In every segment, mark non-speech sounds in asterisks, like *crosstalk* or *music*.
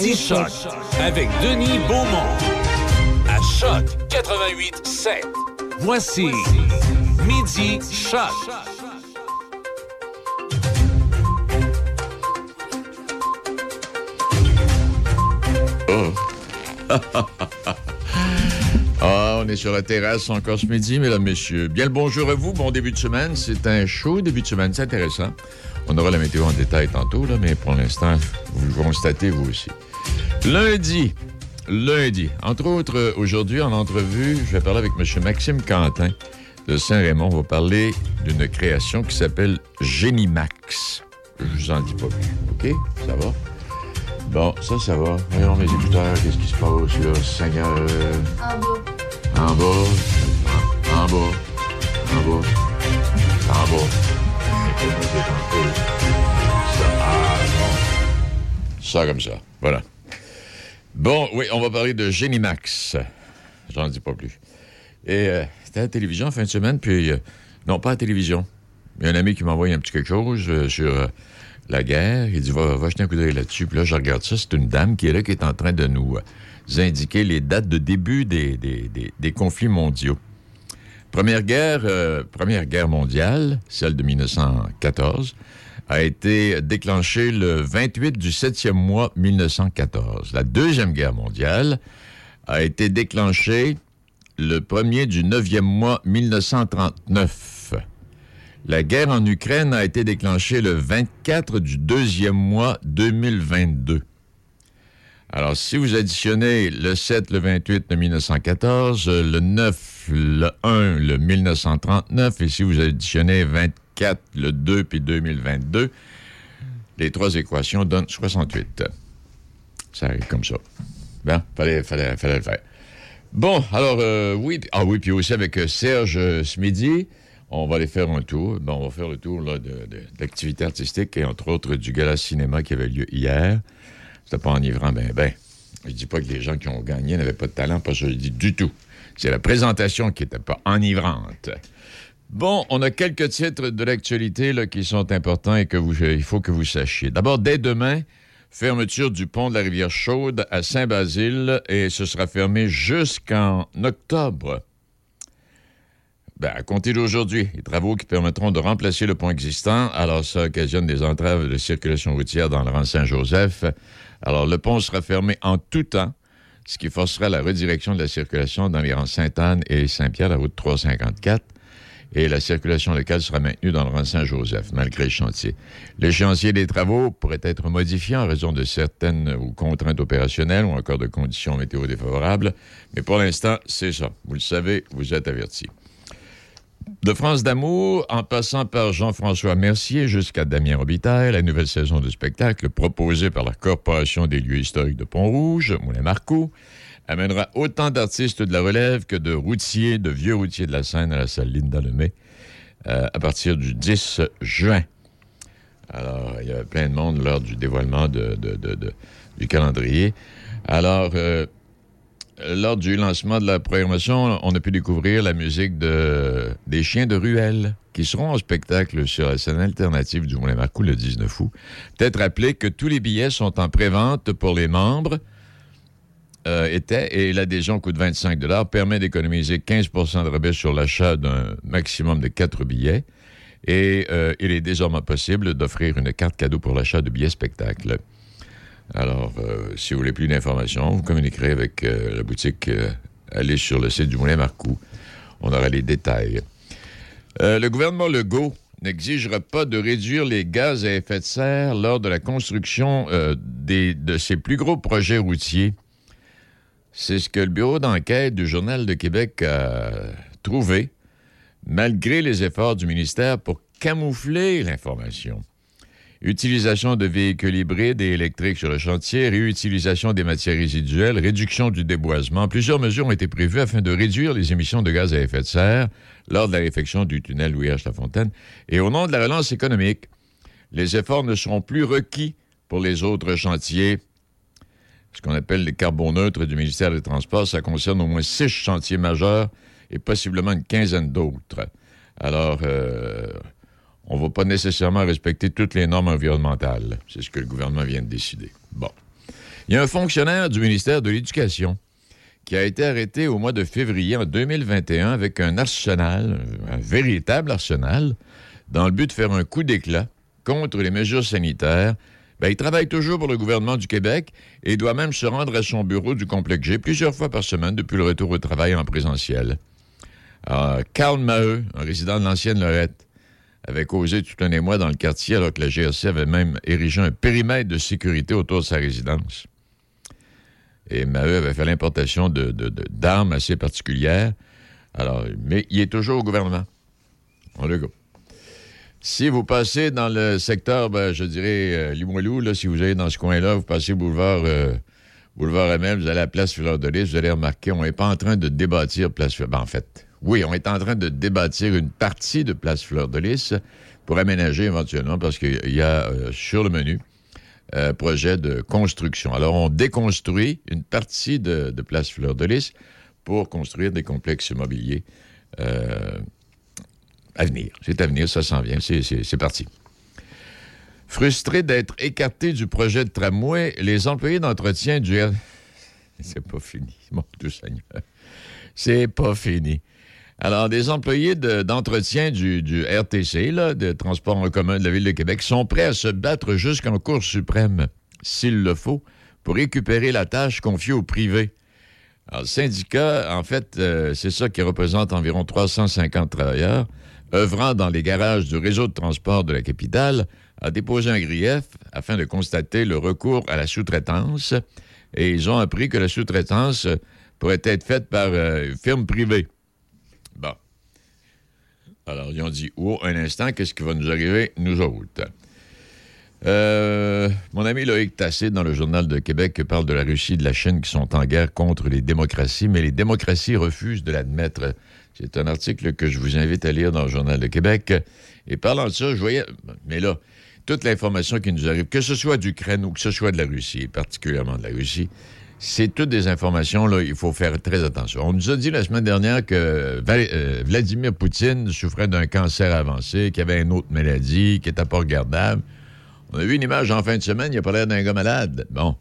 Midi Choc avec Denis Beaumont. À Choc 88 7. Voici Midi Choc. *laughs* Ah, on est sur la terrasse encore ce midi, mesdames, messieurs. Bien le bonjour à vous, bon début de semaine. C'est un chaud début de semaine, c'est intéressant. On aura la météo en détail tantôt, là, mais pour l'instant, vous le constatez vous aussi. Lundi, lundi, entre autres, euh, aujourd'hui en entrevue, je vais parler avec M. Maxime Quentin de Saint-Raymond. On va parler d'une création qui s'appelle Génimax. Je vous en dis pas plus, OK? Ça va? Bon, ça, ça va. Voyons mes écouteurs, qu'est-ce qui se passe là, Seigneur? En bas. En bas, en bas, en bas, en bas. Ça, ah, bon. Ça comme ça, voilà. Bon, oui, on va parler de Génimax. J'en dis pas plus. Et euh, c'était à la télévision fin de semaine, puis... euh, non, pas à la télévision. Il y a un ami qui m'a envoyé un petit quelque chose euh, sur la guerre. Il dit, va, va jeter un coup d'œil là-dessus. Puis là, je regarde ça. C'est une dame qui est là, qui est en train de nous indiquer les dates de début des, des- conflits mondiaux. Première guerre, première guerre mondiale, celle de 1914, a été déclenchée le 28 du 7e mois 1914. La Deuxième Guerre mondiale a été déclenchée le 1er du 9e mois 1939. La guerre en Ukraine a été déclenchée le 24 du deuxième mois 2022. Alors, si vous additionnez le 7, le 28, le 1914, euh, le 9, le 1, le 1939, et si vous additionnez 24, le 2, puis 2022, les trois équations donnent 68. Ça arrive comme ça. Bien, fallait, fallait, le faire. Bon, alors, euh, oui, ah oui, puis aussi avec euh, Serge euh, ce midi, on va aller faire un tour. On va faire le tour là, de, l'activité artistique et entre autres du gala cinéma qui avait lieu hier. C'était pas enivrant, ben, ben. Je dis pas que les gens qui ont gagné n'avaient pas de talent, pas ça, je dis du tout. C'est la présentation qui était pas enivrante. Bon, on a quelques titres de l'actualité qui sont importants et que vous, il faut que vous sachiez. D'abord, dès demain, fermeture du pont de la rivière Chaude à Saint-Basile et ce sera fermé jusqu'en octobre. Ben, à compter d'aujourd'hui, les travaux qui permettront de remplacer le pont existant, alors ça occasionne des entraves de circulation routière dans le rang Saint-Joseph. Alors, le pont sera fermé en tout temps, ce qui forcera la redirection de la circulation dans les rangs Sainte-Anne et Saint-Pierre, la route 354 et la circulation locale sera maintenue dans le rang Saint-Joseph, malgré le chantier. L'échéancier des travaux pourrait être modifié en raison de certaines ou contraintes opérationnelles ou encore de conditions météo défavorables, mais pour l'instant, c'est ça. Vous le savez, vous êtes avertis. De France d'amour, en passant par Jean-François Mercier jusqu'à Damien Robitaille, la nouvelle saison de spectacle proposée par la Corporation des lieux historiques de Pont-Rouge, Moulin-Marcoux, amènera autant d'artistes de la relève que de routiers, de vieux routiers de la Seine à la salle Linda Lemay euh, à partir du 10 juin. Alors, il y avait plein de monde lors du dévoilement du calendrier. Alors, euh, lors du lancement de la programmation, on a pu découvrir la musique de, des Chiens de Ruelle, qui seront en spectacle sur la scène alternative du Moulin-Marcoux le 19 août. Peut-être rappeler que tous les billets sont en pré-vente pour les membres. Euh, étaient, et l'adhésion coûte 25 permet d'économiser 15% de rabais sur l'achat d'un maximum de 4 billets. Et euh, il est désormais possible d'offrir une carte cadeau pour l'achat de billets spectacle. Alors, euh, si vous voulez plus d'informations, vous communiquerez avec la boutique. allez sur le site du Moulin Marcoux. On aura les détails. Le gouvernement Legault n'exigera pas de réduire les gaz à effet de serre lors de la construction des- de ses plus gros projets routiers. C'est ce que le bureau d'enquête du Journal de Québec a trouvé, malgré les efforts du ministère pour camoufler l'information. Utilisation de véhicules hybrides et électriques sur le chantier, réutilisation des matières résiduelles, réduction du déboisement. Plusieurs mesures ont été prévues afin de réduire les émissions de gaz à effet de serre lors de la réfection du tunnel Louis-H. Lafontaine. Et au nom de la relance économique, les efforts ne seront plus requis pour les autres chantiers. Ce qu'on appelle les carboneutres du ministère des Transports, ça concerne au moins six chantiers majeurs et possiblement une quinzaine d'autres. Alors, euh, on ne va pas nécessairement respecter toutes les normes environnementales. C'est ce que le gouvernement vient de décider. Bon. Il y a un fonctionnaire du ministère de l'Éducation qui a été arrêté au mois de février en 2021 avec un arsenal, un véritable arsenal, dans le but de faire un coup d'éclat contre les mesures sanitaires. Ben, il travaille toujours pour le gouvernement du Québec et doit même se rendre à son bureau du complexe G plusieurs fois par semaine depuis le retour au travail en présentiel. Alors, Carl Maheu, un résident de l'ancienne Lorette, avait causé tout un émoi dans le quartier alors que la GRC avait même érigé un périmètre de sécurité autour de sa résidence. Et Maheu avait fait l'importation d'armes assez particulières. Alors, mais il est toujours au gouvernement. On le. Si vous passez dans le secteur, ben, je dirais, euh, Limoilou, là, si vous allez dans ce coin-là, vous passez boulevard, euh, boulevard Amel, vous allez à la place Fleur de Lys, vous allez remarquer, on n'est pas en train de débâtir place Fleur. Ben, en fait, oui, on est en train de débâtir une partie de place Fleur de Lys pour aménager éventuellement, parce qu'il y a euh, sur le menu euh, projet de construction. Alors, on déconstruit une partie de, place Fleur de Lys pour construire des complexes immobiliers. À venir. C'est à venir, ça s'en vient. C'est parti. Frustrés d'être écartés du projet de tramway, les employés d'entretien du... *laughs* C'est pas fini, *laughs* mon Dieu Seigneur. C'est pas fini. Alors, des employés d'entretien du, RTC, là, de Transport en commun de la Ville de Québec, sont prêts à se battre jusqu'en Cour suprême, s'il le faut, pour récupérer la tâche confiée au privé. Alors, le syndicat, en fait, euh, c'est ça qui représente environ 350 travailleurs, œuvrant dans les garages du réseau de transport de la capitale, a déposé un grief afin de constater le recours à la sous-traitance et ils ont appris que la sous-traitance pourrait être faite par euh, une firme privée. Bon. Alors, ils ont dit, oh, un instant, qu'est-ce qui va nous arriver, nous autres? Euh, mon ami Loïc Tassé, dans le Journal de Québec, parle de la Russie et de la Chine qui sont en guerre contre les démocraties, mais les démocraties refusent de l'admettre. C'est un article que je vous invite à lire dans le Journal de Québec. Et parlant de ça, je voyais. Mais là, toute l'information qui nous arrive, que ce soit d'Ukraine ou que ce soit de la Russie, particulièrement de la Russie, c'est toutes des informations, là, il faut faire très attention. On nous a dit la semaine dernière que euh, Vladimir Poutine souffrait d'un cancer avancé, qu'il avait une autre maladie, qui n'était pas regardable. On a vu une image en fin de semaine, il a pas l'air d'un gars malade. Bon.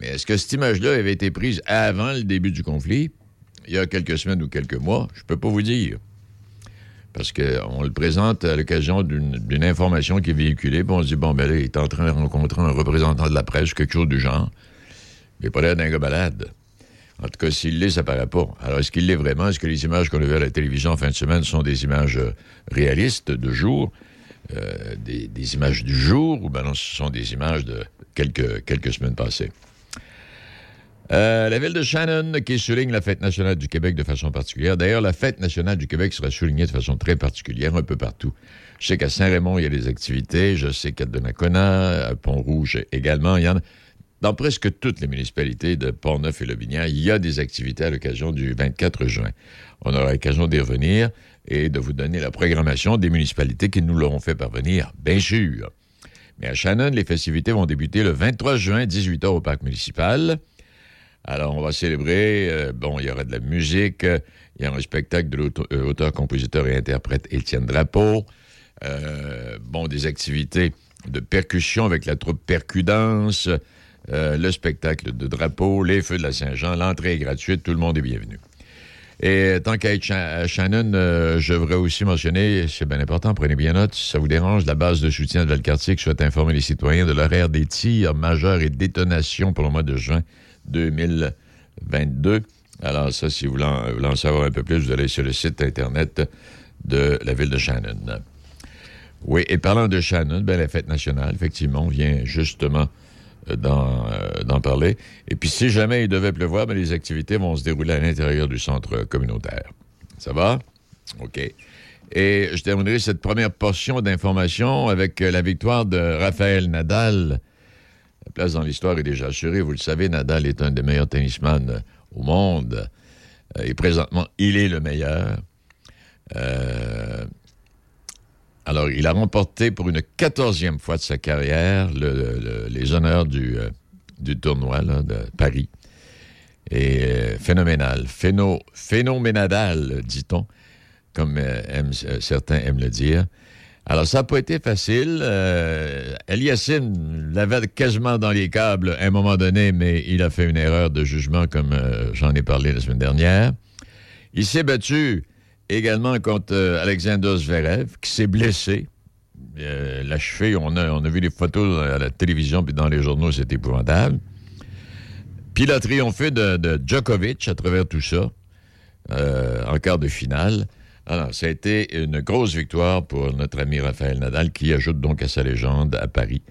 Mais est-ce que cette image-là avait été prise avant le début du conflit? Il y a quelques semaines ou quelques mois, je ne peux pas vous dire. Parce qu'on le présente à l'occasion d'une information qui est véhiculée, puis on se dit, bon, ben il est en train de rencontrer un représentant de la presse, quelque chose du genre. Il n'est pas l'air d'un gars balade. En tout cas, s'il l'est, ça paraît pas. Alors, est-ce qu'il l'est vraiment? Est-ce que les images qu'on a vues à la télévision en fin de semaine sont des images euh, réalistes de jour, euh, des, images du jour, ou bien non, ce sont des images de quelques semaines passées? Euh, la ville de Shannon qui souligne la fête nationale du Québec de façon particulière. D'ailleurs, la fête nationale du Québec sera soulignée de façon très particulière un peu partout. Je sais qu'à Saint-Raymond, il y a des activités. Je sais qu'à Donnacona, à Pont-Rouge également, il y en a. Dans presque toutes les municipalités de Port-Neuf et Lobinière, il y a des activités à l'occasion du 24 juin. On aura l'occasion d'y revenir et de vous donner la programmation des municipalités qui nous l'auront fait parvenir, bien sûr. Mais à Shannon, les festivités vont débuter le 23 juin, 18h au parc municipal. Alors, on va célébrer. Euh, bon, il y aura de la musique. Il y aura un spectacle de l'auteur, euh, compositeur et interprète Étienne Drapeau. Euh, bon, des activités de percussion avec la troupe Percudance. le spectacle de drapeau, les feux de la Saint-Jean. L'entrée est gratuite. Tout le monde est bienvenu. Et tant qu'à être Shannon, je voudrais aussi mentionner, c'est bien important, prenez bien note, si ça vous dérange, la base de soutien de Valcartier qui souhaite informer les citoyens de l'horaire des tirs majeurs et détonations pour le mois de juin 2022. Alors ça, si vous voulez en, savoir un peu plus, vous allez sur le site Internet de la ville de Shannon. Oui, et parlant de Shannon, ben, la fête nationale, effectivement, vient justement euh, euh, d'en parler. Et puis, si jamais il devait pleuvoir, ben, les activités vont se dérouler à l'intérieur du centre communautaire. Ça va? OK. Et je terminerai cette première portion d'information avec la victoire de Raphaël Nadal la place dans l'histoire est déjà assurée. Vous le savez, Nadal est un des meilleurs tennisman au monde. Euh, et présentement, il est le meilleur. Euh, alors, il a remporté pour une quatorzième fois de sa carrière les honneurs euh, du tournoi de Paris. Et phénoménal, phénoménal, dit-on, comme certains aiment le dire. Alors, ça n'a pas été facile. Euh, l'avait quasiment dans les câbles à un moment donné, mais il a fait une erreur de jugement, comme euh, j'en ai parlé la semaine dernière. Il s'est battu également contre euh, Alexander Zverev, qui s'est blessé. Euh, la cheville, on a, vu les photos à la télévision puis dans les journaux, c'est épouvantable. Puis il a triomphé de, de Djokovic à travers tout ça, euh, en quart de finale. Alors, ça a été une grosse victoire pour notre ami Raphaël Nadal, qui ajoute donc à sa légende à Paris.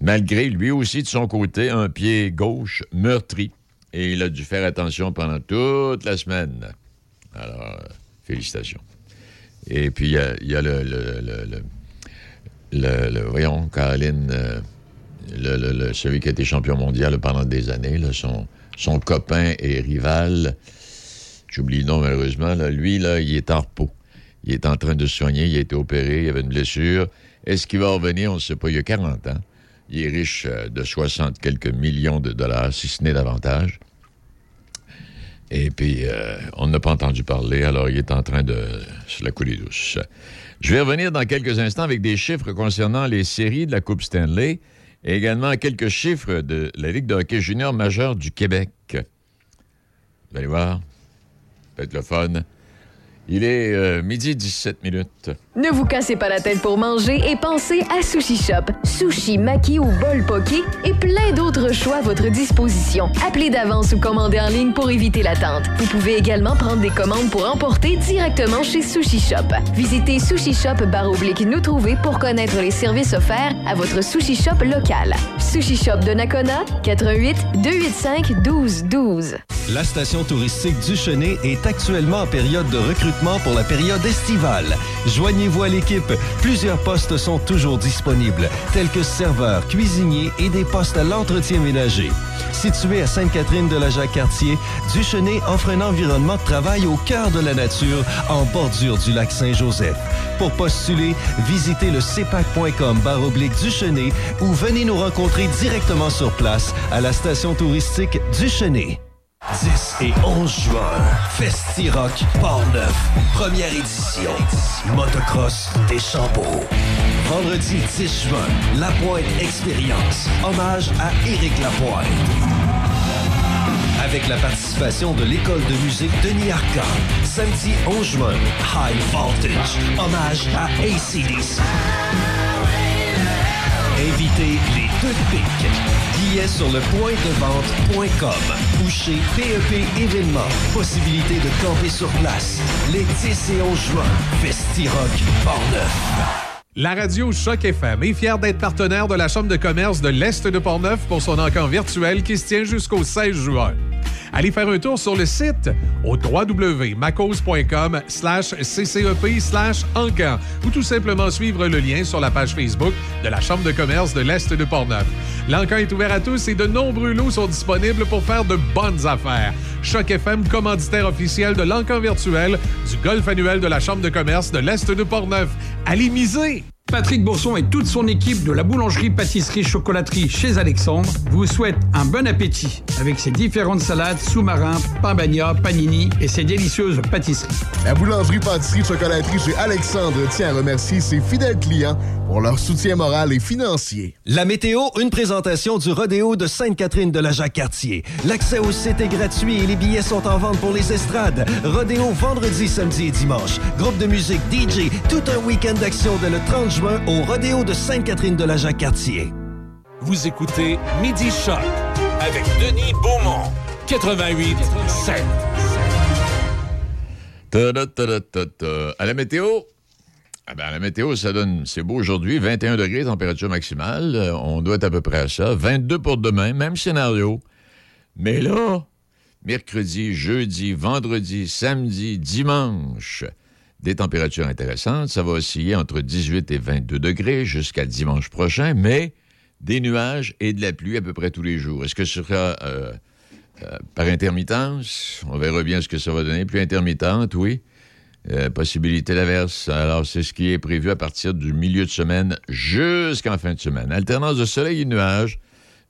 Malgré lui aussi, de son côté, un pied gauche meurtri. Et il a dû faire attention pendant toute la semaine. Alors, euh, félicitations. Et puis, il y a, le, le- le- voyons, Caroline, euh, celui qui a été champion mondial pendant des années, son copain et rival, j'oublie le nom malheureusement, là, lui, là, il est en repos. Il est en train de se soigner, il a été opéré, il avait une blessure. Est-ce qu'il va revenir? On ne sait pas, il a 40 ans. Il est riche euh, de 60 quelques millions de dollars, si ce n'est davantage. Et puis, euh, on n'a pas entendu parler, alors il est en train de se la couler douce. Je vais revenir dans quelques instants avec des chiffres concernant les séries de la Coupe Stanley et également quelques chiffres de la Ligue de hockey junior majeure du Québec. Vous allez voir, peut-être le fun. Il est euh, midi 17 minutes. Ne vous cassez pas la tête pour manger et pensez à Sushi Shop. Sushi, maki ou bol poké et plein d'autres choix à votre disposition. Appelez d'avance ou commandez en ligne pour éviter l'attente. Vous pouvez également prendre des commandes pour emporter directement chez Sushi Shop. Visitez Sushi Shop baroblique nous trouver pour connaître les services offerts à votre Sushi Shop local. Sushi Shop de Nakona, 88 285 1212. La station touristique du Chenet est actuellement en période de recrutement pour la période estivale. Joignez-vous à l'équipe. Plusieurs postes sont toujours disponibles, tels que serveurs, cuisiniers et des postes à l'entretien ménager. Situé à Sainte-Catherine de la Jacques-Cartier, Duchenet offre un environnement de travail au cœur de la nature, en bordure du lac Saint-Joseph. Pour postuler, visitez le cepac.com baroblique Duchenet ou venez nous rencontrer directement sur place à la station touristique Duchenet. 10 et 11 juin, Festi-Rock Port-Neuf, première édition. Motocross des Chambeaux. Vendredi 10 juin, La Pointe Expérience, hommage à Éric Lapointe. Avec la participation de l'école de musique Denis Arcand. Samedi 11 juin, High Voltage, hommage à ACDC. Invitez les deux pics. Billets sur le point de vente.com ou chez PEP Événements. Possibilité de camper sur place. Les 10 et 11 juin, Festi-Rock Portneuf. La radio Choc FM est fière d'être partenaire de la Chambre de commerce de l'Est de Portneuf pour son encamp virtuel qui se tient jusqu'au 16 juin. Allez faire un tour sur le site au www.macos.com slash ccep slash encan ou tout simplement suivre le lien sur la page Facebook de la Chambre de commerce de l'Est de Portneuf. L'encan est ouvert à tous et de nombreux lots sont disponibles pour faire de bonnes affaires. Choc FM, commanditaire officiel de l'encan virtuel du golf annuel de la Chambre de commerce de l'Est de Portneuf. Allez miser! Patrick Bourson et toute son équipe de la boulangerie pâtisserie chocolaterie chez Alexandre vous souhaitent un bon appétit avec ses différentes salades, sous-marins, pain bagna, panini et ses délicieuses pâtisseries. La boulangerie pâtisserie chocolaterie chez Alexandre tient à remercier ses fidèles clients pour leur soutien moral et financier. La météo, une présentation du rodéo de Sainte-Catherine de la Jacques-Cartier. L'accès au site est gratuit et les billets sont en vente pour les estrades. Rodéo vendredi, samedi et dimanche. Groupe de musique DJ, tout un week-end d'action dès le 30 juin au rodéo de Sainte-Catherine de la Jacques-Cartier. Vous écoutez Midi Choc avec Denis Beaumont, 88 7. Ta-da-ta-da-ta-ta. À la météo, ah ben, à la météo, ça donne, c'est beau aujourd'hui, 21 degrés, température maximale. On doit être à peu près à ça. 22 pour demain, même scénario. Mais là, mercredi, jeudi, vendredi, samedi, dimanche, des températures intéressantes. Ça va osciller entre 18 et 22 degrés jusqu'à dimanche prochain, mais des nuages et de la pluie à peu près tous les jours. Est-ce que ce sera euh, euh, par intermittence? On verra bien ce que ça va donner. Pluie intermittente, oui. Euh, possibilité d'averse. Alors, c'est ce qui est prévu à partir du milieu de semaine jusqu'en fin de semaine. Alternance de soleil et nuages.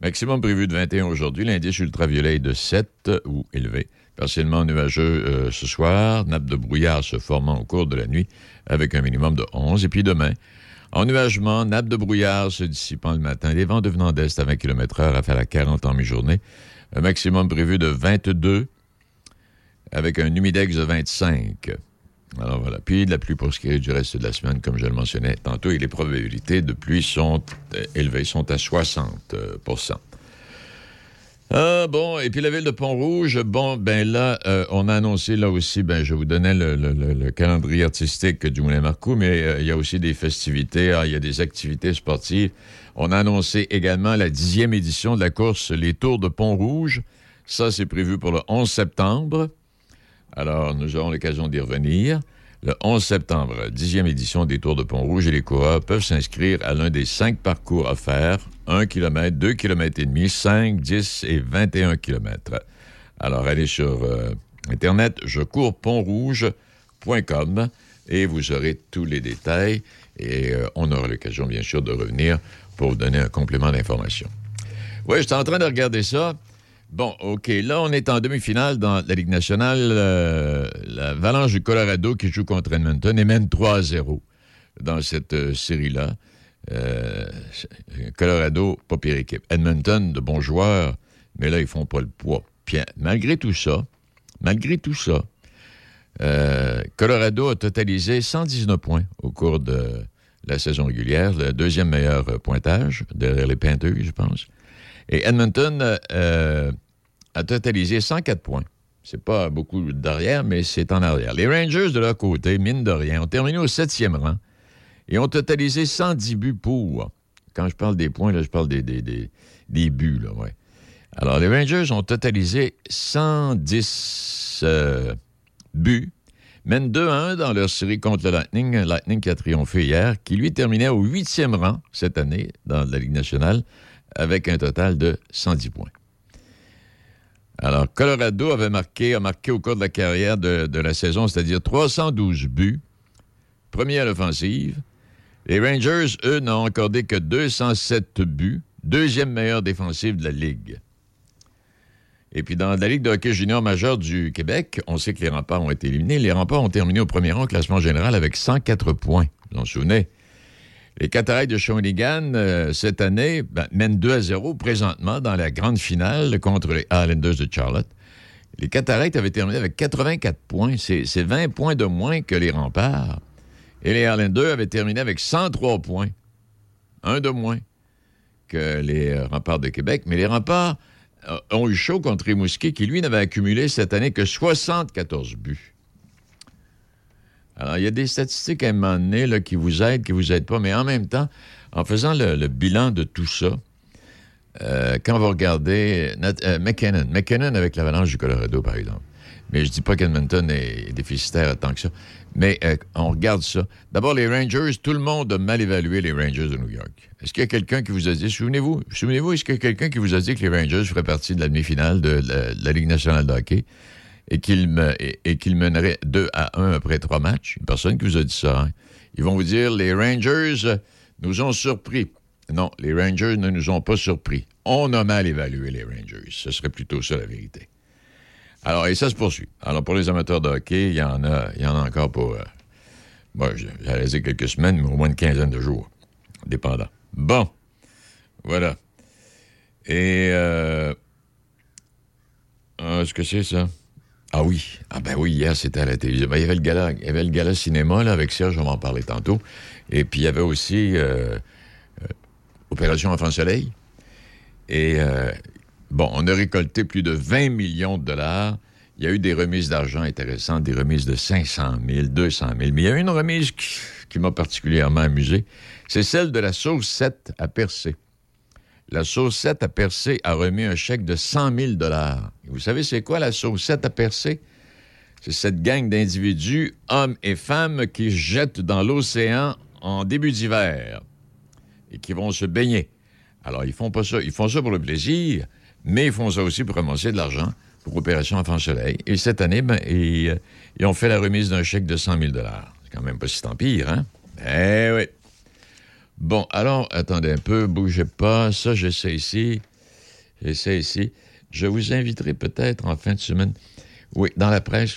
Maximum prévu de 21 aujourd'hui. L'indice ultraviolet est de 7 ou élevé. Partiellement nuageux euh, ce soir. Nappe de brouillard se formant au cours de la nuit avec un minimum de 11. Et puis demain, Ennuagement, nappe de brouillard se dissipant le matin. Les vents devenant d'est à 20 km/h à faire la 40 en mi-journée. Un maximum prévu de 22 avec un humidex de 25. Alors voilà. Puis de la pluie pour ce qui est du reste de la semaine, comme je le mentionnais tantôt, et les probabilités de pluie sont euh, élevées, sont à 60 ah, bon, et puis la ville de Pont-Rouge, bon, ben là, euh, on a annoncé là aussi, ben je vous donnais le, calendrier artistique du Moulin Marcou, mais euh, il y a aussi des festivités, ah, il y a des activités sportives. On a annoncé également la dixième édition de la course Les Tours de Pont-Rouge. Ça, c'est prévu pour le 11 septembre. Alors, nous aurons l'occasion d'y revenir. Le 11 septembre, dixième édition des Tours de Pont-Rouge et les coureurs peuvent s'inscrire à l'un des cinq parcours faire 1 km, 2 km et demi, 5, 10 et 21 km. Alors, allez sur euh, Internet, je cours pont-rouge.com et vous aurez tous les détails et euh, on aura l'occasion, bien sûr, de revenir pour vous donner un complément d'information. Oui, j'étais en train de regarder ça. Bon, OK. Là, on est en demi-finale dans la Ligue nationale. Euh, la Valanche du Colorado qui joue contre Edmonton et mène 3-0 dans cette euh, série-là. Euh, Colorado, pas pire équipe. Edmonton, de bons joueurs, mais là, ils font pas le poids. Malgré tout ça, malgré tout ça, Colorado a totalisé 119 points au cours de la saison régulière, le deuxième meilleur pointage derrière les Panthers, je pense. Et Edmonton euh, a totalisé 104 points. C'est pas beaucoup derrière, mais c'est en arrière. Les Rangers, de leur côté, mine de rien, ont terminé au septième rang et ont totalisé 110 buts pour. Quand je parle des points, je parle des, buts, ouais. Alors, les Rangers ont totalisé 110 euh, buts, mènent 2 1 dans leur série contre le Lightning, Lightning qui a triomphé hier, qui lui terminait au huitième rang cette année dans la Ligue nationale avec un total de 110 points. Alors, Colorado avait marqué, a marqué au cours de la carrière de, la saison, c'est-à-dire 312 buts, premier à l'offensive. Les Rangers, eux, n'ont accordé que 207 buts, deuxième meilleure défensive de la Ligue. Et puis, dans la Ligue de hockey junior majeur du Québec, on sait que les remparts ont été éliminés. Les remparts ont terminé au premier rang classement général avec 104 points. Vous en souvenez? Les Cataractes de Shawinigan, euh, cette année, ben, mènent 2 à 0 présentement dans la grande finale contre les Islanders de Charlotte. Les Cataractes avaient terminé avec 84 points. C'est 20 points de moins que les remparts. Et les Islanders avaient terminé avec 103 points. Un de moins que les euh, remparts de Québec. Mais les remparts euh, ont eu chaud contre Rimouski, qui, lui, n'avait accumulé cette année que 74 buts. Alors, il y a des statistiques à un moment donné là, qui vous aident, qui vous aident pas, mais en même temps, en faisant le, bilan de tout ça, euh, quand vous regardez euh, McKinnon, McKinnon avec l'avalanche du Colorado, par exemple, mais je dis pas qu'Edmonton est déficitaire tant que ça, mais euh, on regarde ça. D'abord, les Rangers, tout le monde a mal évalué les Rangers de New York. Est-ce qu'il y a quelqu'un qui vous a dit, souvenez-vous, souvenez-vous, est-ce qu'il y a quelqu'un qui vous a dit que les Rangers feraient partie de la demi-finale de la Ligue nationale de hockey? Et qu'il me, et, mènerait 2 à 1 après trois matchs. Une personne qui vous a dit ça. Hein. Ils vont vous dire les Rangers nous ont surpris. Non, les Rangers ne nous ont pas surpris. On a mal évalué les Rangers. Ce serait plutôt ça la vérité. Alors, et ça se poursuit. Alors, pour les amateurs de hockey, il y en a, il y en a encore pour, euh, bon, j'allais quelques semaines, mais au moins une quinzaine de jours, dépendant. Bon, voilà. Et, euh, ah, est-ce que c'est ça? Ah oui. Ah ben oui, hier, c'était à la télévision. Ben, il, y avait le gala, il cinéma là, avec Serge, on va en parler tantôt. Et puis, il y avait aussi euh, euh, Opération Enfant Soleil. Et euh, bon, on a récolté plus de 20 millions de dollars. Il y a eu des remises d'argent intéressantes, des remises de 500 000, 200 000. Mais il y a une remise qui, m'a particulièrement amusé. C'est celle de la saucette à percer la saucette à percer a remis un chèque de 100 000 Vous savez, c'est quoi la saucette à percer? C'est cette gang d'individus, hommes et femmes, qui jettent dans l'océan en début d'hiver et qui vont se baigner. Alors, ils font pas ça. Ils font ça pour le plaisir, mais ils font ça aussi pour ramasser de l'argent pour Opération Enfant Soleil. Et cette année, ben, ils, ils ont fait la remise d'un chèque de 100 000 C'est quand même pas si tant pire, hein? Eh oui. Bon, alors, attendez un peu, bougez pas. Ça, j'essaie ici. J'essaie ici. Je vous inviterai peut-être en fin de semaine. Oui, dans la presse,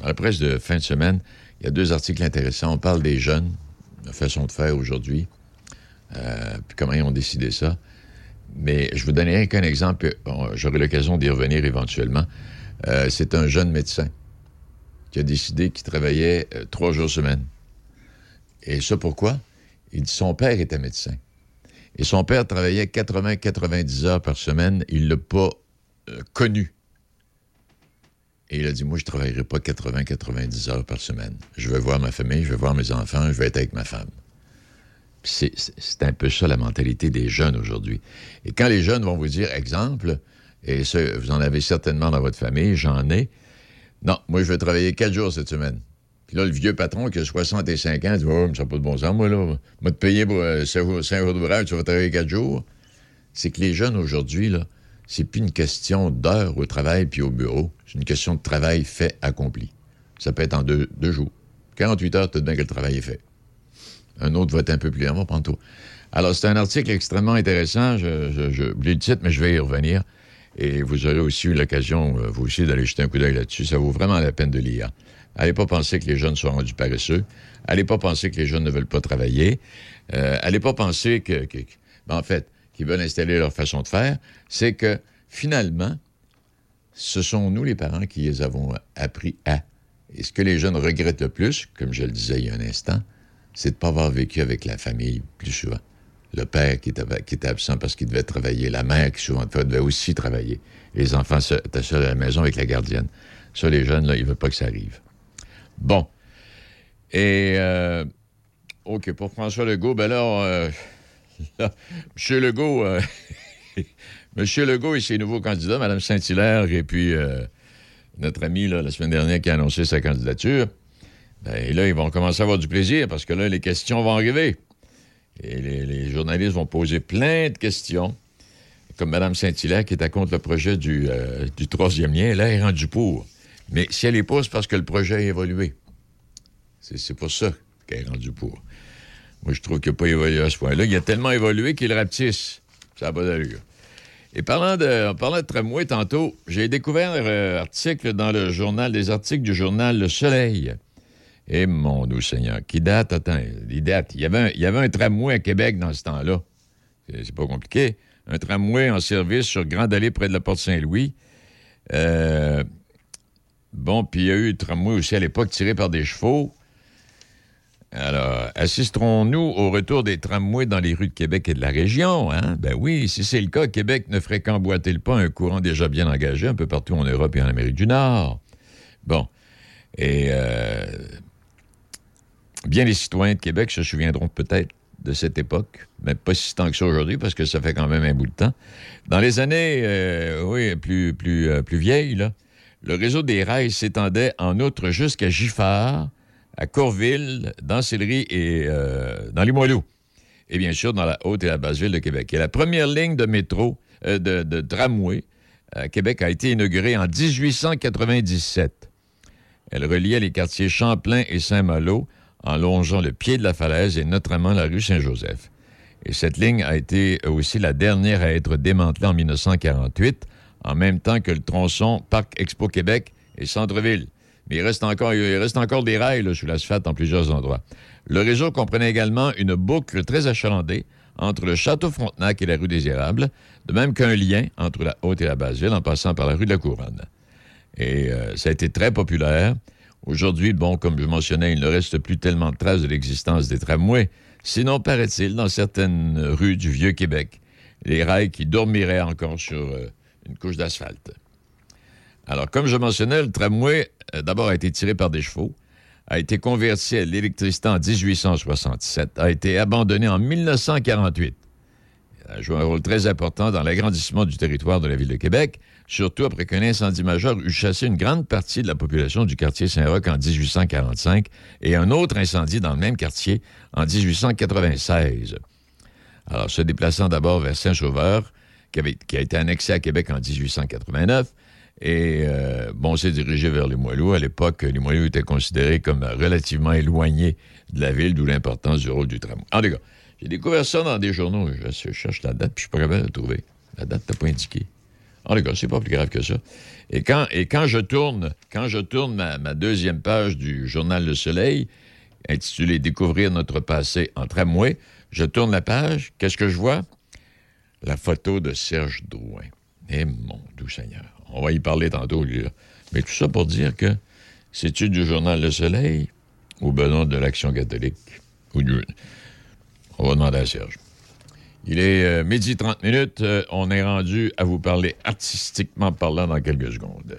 dans la presse de fin de semaine, il y a deux articles intéressants. On parle des jeunes. façon de faire aujourd'hui. Euh, puis comment ils ont décidé ça. Mais je vous donnerai qu'un exemple, j'aurai l'occasion d'y revenir éventuellement. Euh, c'est un jeune médecin qui a décidé qu'il travaillait euh, trois jours semaine. Et ça pourquoi? Il dit son père était médecin. Et son père travaillait 80-90 heures par semaine. Il ne l'a pas connu. Et il a dit, moi, je ne travaillerai pas 80-90 heures par semaine. Je vais voir ma famille, je vais voir mes enfants, je vais être avec ma femme. C'est un peu ça la mentalité des jeunes aujourd'hui. Et quand les jeunes vont vous dire, exemple, et ça, vous en avez certainement dans votre famille, j'en ai, non, moi, je vais travailler quatre jours cette semaine. Puis là, le vieux patron qui a 65 ans dit, oh, mais ça n'a pas de bon sens, moi, là. Moi, te payer pour 5 euh, jours d'ouvrage, tu vas travailler quatre jours. C'est que les jeunes aujourd'hui, là, c'est plus une question d'heures au travail puis au bureau. C'est une question de travail fait accompli. Ça peut être en deux, jours. 48 heures, de bien que le travail est fait. Un autre va être un peu plus va prendre tout. Alors, c'est un article extrêmement intéressant. Je, je, le titre, mais je vais y revenir. Et vous aurez aussi eu l'occasion, euh, vous aussi, d'aller jeter un coup d'œil là-dessus. Ça vaut vraiment la peine de lire. Allez pas penser que les jeunes sont rendus paresseux. Allez pas penser que les jeunes ne veulent pas travailler. Euh, allez pas penser que, ben, en fait, qui veulent installer leur façon de faire, c'est que finalement, ce sont nous, les parents, qui les avons appris à. Et ce que les jeunes regrettent le plus, comme je le disais il y a un instant, c'est de ne pas avoir vécu avec la famille plus souvent. Le père qui était, absent parce qu'il devait travailler, la mère qui souvent devait aussi travailler. les enfants étaient seuls à la maison avec la gardienne. Ça, les jeunes, là, ils ne veulent pas que ça arrive. Bon. Et, euh, OK, pour François Legault, ben là, euh, *laughs* M. Legault, euh, *laughs* M. Legault et ses nouveaux candidats, Mme Saint-Hilaire et puis notre ami la semaine dernière qui a annoncé sa candidature, ben, là, ils vont commencer à avoir du plaisir parce que là, les questions vont arriver. Et les, journalistes vont poser plein de questions. Comme Mme Saint-Hilaire qui était contre le projet du, du troisième lien, là, elle est rendue pour. Mais si elle les pose, c'est parce que le projet a évolué. C'est pour ça qu'elle est rendue pour. Moi, je trouve qu'il n'a pas évolué à ce point-là. Il a tellement évolué qu'il rapetisse. Ça n'a pas d'allure. Et parlant de, en parlant de tramway tantôt, j'ai découvert un euh, article dans le journal, des articles du journal Le Soleil. Et mon doux Seigneur, qui date, attends, il date. Il y avait un, il y avait un tramway à Québec dans ce temps-là. C'est pas compliqué. Un tramway en service sur Grande Allée près de la Porte Saint-Louis. Euh, bon, puis il y a eu un tramway aussi à l'époque tiré par des chevaux. Alors, assisterons-nous au retour des tramways dans les rues de Québec et de la région? Hein? Ben oui, si c'est le cas, Québec ne ferait qu'emboîter le pas un courant déjà bien engagé un peu partout en Europe et en Amérique du Nord. Bon. Et euh, bien les citoyens de Québec se souviendront peut-être de cette époque, mais pas si tant que ça aujourd'hui, parce que ça fait quand même un bout de temps. Dans les années, euh, oui, plus, plus, euh, plus vieilles, là, le réseau des rails s'étendait en outre jusqu'à Giffard, à Corville, dans Sillery et euh, dans Limoilou. Et bien sûr, dans la haute et la basse ville de Québec. La première ligne de métro, euh, de, tramway à Québec a été inaugurée en 1897. Elle reliait les quartiers Champlain et Saint-Malo en longeant le pied de la falaise et notamment la rue Saint-Joseph. Et cette ligne a été aussi la dernière à être démantelée en 1948, en même temps que le tronçon Parc Expo Québec et Centre-Ville mais il reste encore, des rails sous l'asphalte en plusieurs endroits. Le réseau comprenait également une boucle très achalandée entre le Château Frontenac et la rue des Érables, de même qu'un lien entre la Haute et la Basse-Ville en passant par la rue de la Couronne. Et euh, ça a été très populaire. Aujourd'hui, bon, comme je mentionnais, il ne reste plus tellement de traces de l'existence des tramways, sinon, paraît-il, dans certaines rues du Vieux-Québec, les rails qui dormiraient encore sur euh, une couche d'asphalte. Alors, comme je mentionnais, le tramway, euh, d'abord, a été tiré par des chevaux, a été converti à l'électricité en 1867, a été abandonné en 1948. Il a joué un rôle très important dans l'agrandissement du territoire de la ville de Québec, surtout après qu'un incendie majeur eut chassé une grande partie de la population du quartier Saint-Roch en 1845 et un autre incendie dans le même quartier en 1896. Alors, se déplaçant d'abord vers Saint-Sauveur, qui, a été annexé à Québec en 1889, et euh, bon, on s'est dirigé vers les Moilous. À l'époque, les Moilous étaient considérés comme relativement éloignés de la ville, d'où l'importance du rôle du tramway. En tout cas, j'ai découvert ça dans des journaux. Je cherche la date, puis je suis pas capable de la trouver. La date n'est pas indiquée. En tout cas, c'est pas plus grave que ça. Et quand, et quand je tourne, quand je tourne ma, deuxième page du journal Le Soleil, intitulé Découvrir notre passé en tramway. Je tourne la page. Qu'est-ce que je vois? La photo de Serge Drouin. Eh mon doux Seigneur. On va y parler tantôt, lui. Mais tout ça pour dire que c'est-tu du journal Le Soleil ou Benoît de l'Action catholique? Ou du... On va demander à Serge. Il est euh, midi 30 minutes. Euh, on est rendu à vous parler artistiquement parlant dans quelques secondes.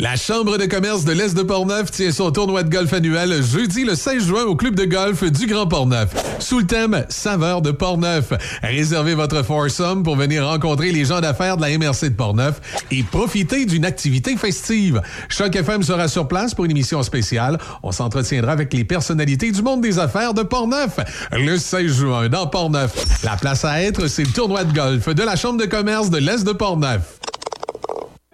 La Chambre de commerce de l'Est de Portneuf tient son tournoi de golf annuel jeudi le 16 juin au club de golf du Grand Portneuf. Sous le thème Saveur de Portneuf, réservez votre foursome pour venir rencontrer les gens d'affaires de la MRC de Portneuf et profiter d'une activité festive. Choc FM sera sur place pour une émission spéciale. On s'entretiendra avec les personnalités du monde des affaires de Portneuf. Le 16 juin dans Portneuf. La place à être, c'est le tournoi de golf de la Chambre de commerce de l'Est de Portneuf.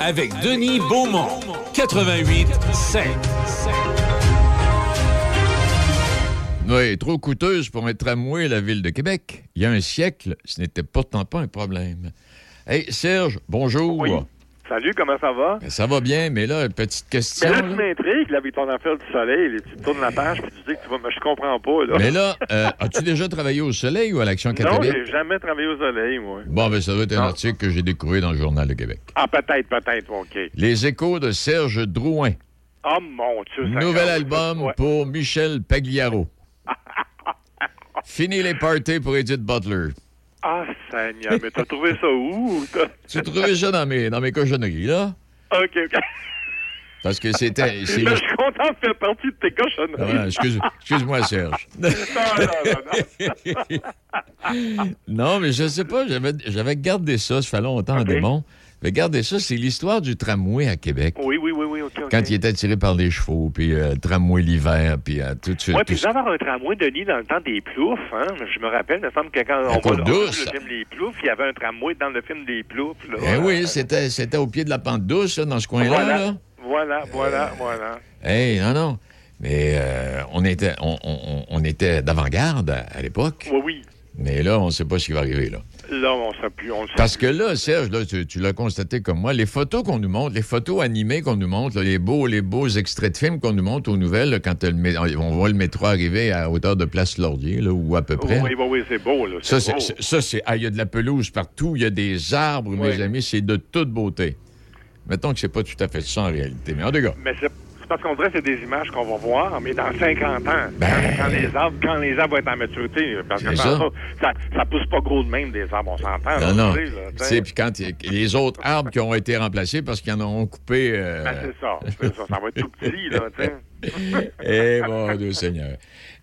Avec Denis Beaumont. 88 5. Oui, trop coûteuse pour un tramway la ville de Québec. Il y a un siècle, ce n'était pourtant pas un problème. Hey, Serge, bonjour. Oui. Salut, comment ça va? Ben, ça va bien, mais là, une petite question. Mais là, là. tu m'intrigues, là, avec ton affaire du soleil. là, tu tournes la page, puis tu dis que tu vas... Mais je comprends pas, là. Mais là, euh, as-tu déjà travaillé au soleil ou à l'Action non, catholique? j'ai jamais travaillé au soleil, moi. Bon, ben, ça doit être un Non. article que j'ai découvert dans le Journal de Québec. Ah, peut-être, peut-être, OK. Les échos de Serge Drouin. Oh, mon Dieu, ça Nouvel album Ouais. pour Michel Pagliaro. *laughs* Fini les parties pour Edith Butler. Ah, Seigneur, mais t'as trouvé ça où? T'as- Tu trouvais ça dans mes, dans mes cochonneries, là? OK, OK. Parce que c'était... *laughs* je suis content de faire partie de tes cochonneries. Ah, excuse- Excuse-moi, Serge. *laughs* Non, non, non, non. *laughs* Non, mais je sais pas, j'avais, gardé ça, ça fait longtemps, OK. des bons. J'avais gardé ça, c'est l'histoire du tramway à Québec. Oui, oui, Quand il était tiré par les chevaux, puis euh, le tramway l'hiver, puis euh, tout de suite. Oui, tout puis ça. d'avoir un tramway, Denis, dans le temps des ploufs, hein, je me rappelle, il me semble que quand on voit le film Les Ploufs, il y avait un tramway dans le film des Ploufs. Là. Eh oui, c'était, c'était au pied de la pente douce, là, dans ce coin-là. Voilà, là. voilà, voilà, voilà. Hey, non, non. Mais euh, on était, on, on- on était d'avant-garde à, à l'époque. Oui, oui. Mais là, on ne sait pas ce qui va arriver, là. Là, on ne sait plus, on Parce que là, Serge, là, tu, tu l'as constaté comme moi, les photos qu'on nous montre, les photos animées qu'on nous montre, là, les beaux, les beaux extraits de films qu'on nous montre aux nouvelles, là, quand on voit le métro arriver à hauteur de Place Laurier, là, ou à peu près. Oui, oui, oui, c'est beau, là. Ça, C'est ça, c'est- ah, il y a de la pelouse partout, il y a des arbres, mes amis, c'est de toute beauté. Mettons que c'est pas tout à fait ça en réalité. Mais en tout cas, Mais parce qu'on dirait que c'est des images qu'on va voir, mais dans 50 ans, Ben. quand, les arbres, quand les arbres vont être en maturité, parce que ça, ça. pousse pas gros de même des arbres, on s'entend. non, non. tu là, sais, puis quand les autres arbres qui ont été remplacés parce qu'ils en ont coupé. euh, Ben, c'est ça, c'est ça, ça va être tout petit, là, tu sais. *laughs* Eh, mon Dieu Seigneur.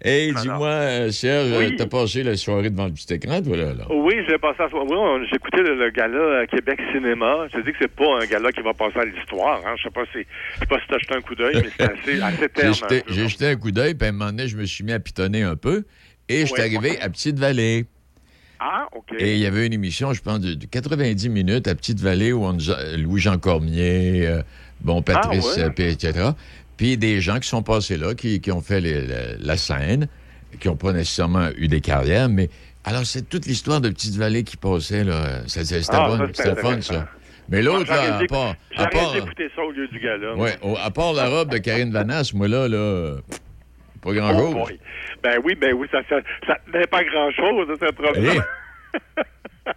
Hey, Non, dis-moi, euh, Serge, Oui. t'as passé la soirée devant le petit écran, toi, là? là? Oui, j'ai passé à soir. Oui, écouté le, le gala à Québec Cinéma. Je te dis que c'est pas un gala qui va passer à l'histoire. Hein. Je sais pas si, je sais pas si t'as jeté un coup d'œil, mais c'est assez, assez J'ai terne. jeté, un peu. j'ai jeté un coup d'œil, puis à un moment donné, je me suis mis à pitonner un peu, et je suis Ouais. arrivé à Petite-Vallée. Ah, OK. Et il y avait une émission, je pense, de, de 90 minutes à Petite-Vallée où on nous a- Louis-Jean Cormier, euh, bon, Patrice, Ah, ouais? euh, puis etc. Puis des gens qui sont passés là, qui, qui ont fait les- la, la scène, qui n'ont pas nécessairement eu des carrières, mais alors c'est toute l'histoire de Petite-Vallée qui passait, là. C'était Ah, bon, c'était fun, ça. Mais l'autre, là, à part, à part, ça au lieu du gala. ouais, au- à part la robe de Karine Vanasse, moi, là, là, pas Oh grand-chose. boy. Ben oui, ben oui, ça ça, ça tenait pas grand-chose, ce problème. *laughs*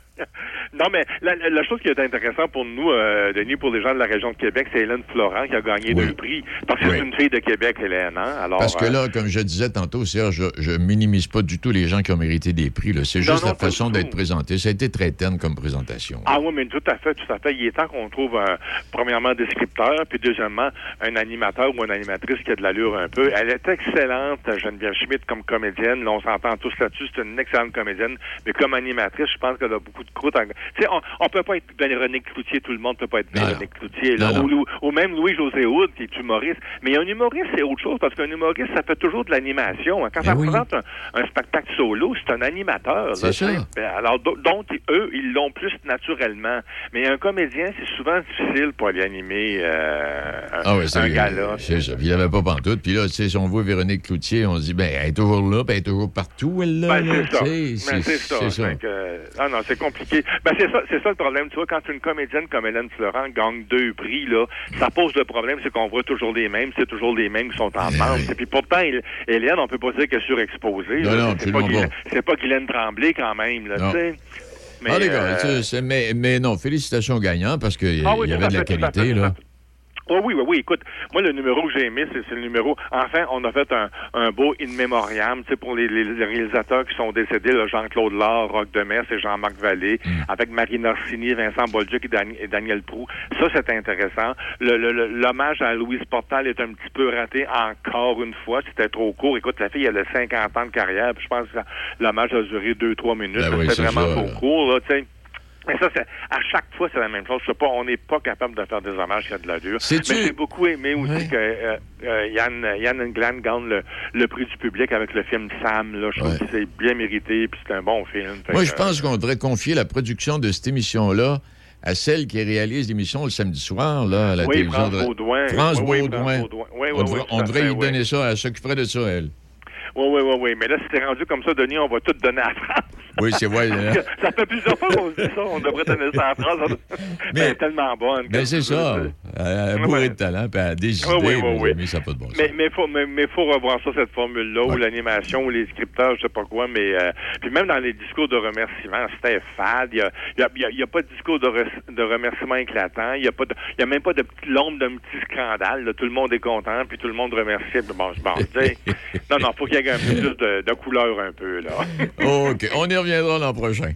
Non, mais la, chose qui est intéressante pour nous, euh, Denis, pour les gens de la région de Québec, c'est Hélène Florent qui a gagné Oui. deux prix. Parce que Oui. c'est une fille de Québec, Hélène. Hein? Alors, Parce que euh, là, comme je disais tantôt, Serge, je, je minimise pas du tout les gens qui ont mérité des prix. C'est juste non, la façon d'être présenté. Ça a été très terne comme présentation. Ah oui, mais tout à fait, tout à fait. Il est temps qu'on trouve, un, premièrement, des scripteurs, puis deuxièmement, un animateur ou une animatrice qui a de l'allure un peu. Elle est excellente, Geneviève Schmidt, comme comédienne. Là, on s'entend tous là-dessus. C'est une excellente comédienne. Mais comme animatrice, je pense qu'elle a beaucoup de croûte. en- Tu sais, on, on peut pas être Véronique Cloutier. Tout le monde peut pas être Véronique Cloutier. là. Non, non. Ou, même Louis-José Hood, qui est humoriste. Mais un humoriste, c'est autre chose, parce qu'un humoriste, ça fait toujours de l'animation. hein. Quand Ben ça oui. présente un, un spectacle solo, c'est un animateur. C'est ça. Ben, alors, do- donc, eux, ils l'ont plus naturellement. Mais un comédien, c'est souvent difficile pour aller animer euh, un, Ah oui, c'est un gala. C'est ça. Il n'y avait pas pantoute. Puis là, tu sais, si on voit Véronique Cloutier, on se dit, ben, elle est toujours là, puis elle est toujours partout, elle, là. Ben, c'est ça. Ben, c'est ça. C'est ça. Ah non, c'est compliqué. Ben, c'est ça, c'est ça le problème. Tu vois, quand une comédienne comme Hélène Florent gagne deux prix, là, ça pose le problème, c'est qu'on voit toujours les mêmes, c'est toujours les mêmes qui sont en manche. oui. Et puis pourtant, Hé- Hélène, on peut pas dire qu'elle est surexposée. Non, là. non, c'est pas, Guylaine- c'est pas Guylaine Tremblay quand même, là, Non. tu sais. Mais, ah, d'accord. euh, tu sais, mais, mais non, félicitations aux gagnants parce qu'il Ah oui, y avait de la qualité, fait, là. Oh oui, oui, oui. Écoute, moi, le numéro que j'ai aimé, c'est le numéro. Enfin, on a fait un, un beau in memoriam, tu sais, pour les, les- réalisateurs qui sont décédés, Jean-Claude Laure, Roch Demers et Jean-Marc Vallée, Mm. avec Marie Norsini, Vincent Bolduc et, Dan- et Daniel Prou. Ça, c'est intéressant. Le- le- le- L'hommage à Louise Portal est un petit peu raté encore une fois. C'était trop court. Écoute, la fille, elle a 50 ans de carrière, puis je pense que l'hommage a duré 2-3 minutes. Ben oui, C'était c'est vraiment ça, trop court, là, tu sais. Mais ça, c'est, à chaque fois, c'est la même chose. Je sais pas, on n'est pas capable de faire des hommages qui a de l'allure. Mais j'ai beaucoup aimé aussi Ouais. que euh, euh, Yann, Yann Englund gagne le, le prix du public avec le film Sam. Là. Je trouve que c'est bien mérité, puis c'est un bon film. Moi, je pense qu'on devrait confier la production de cette émission-là à celle qui réalise l'émission le samedi soir, là, à la Oui, télévision. France Baudouin. France Oui, Baudouin. On devrait, on devrait lui donner ça, elle s'occuperait de ça, elle. Oui, oui, oui, oui. Mais là, si c'est rendu comme ça, Denis, on va tout donner à France. Oui, c'est vrai. hein. *laughs* ça fait plusieurs fois qu'on se dit ça. On devrait donner ça à France. Mais- *laughs* Elle est tellement bonne. Comme c'est ça. Elle de talent, puis elle a des idées, Oui, oui, oui, mes oui. amis, ça n'a pas de bon sens. Mais mais faut mais, mais faut revoir ça cette formule là Ouais. ou l'animation ou les scripteurs je sais pas quoi mais euh, puis même dans les discours de remerciement c'était fade il y a il y a, il y il pas de discours de, re- de remerciement éclatant il y a pas de il y a même pas de l'ombre d'un petit scandale là. tout le monde est content puis tout le monde remercie bon, tu sais. *laughs* non non faut qu'il y ait un peu plus de, de couleur un peu là *laughs* OK, on y reviendra l'an prochain.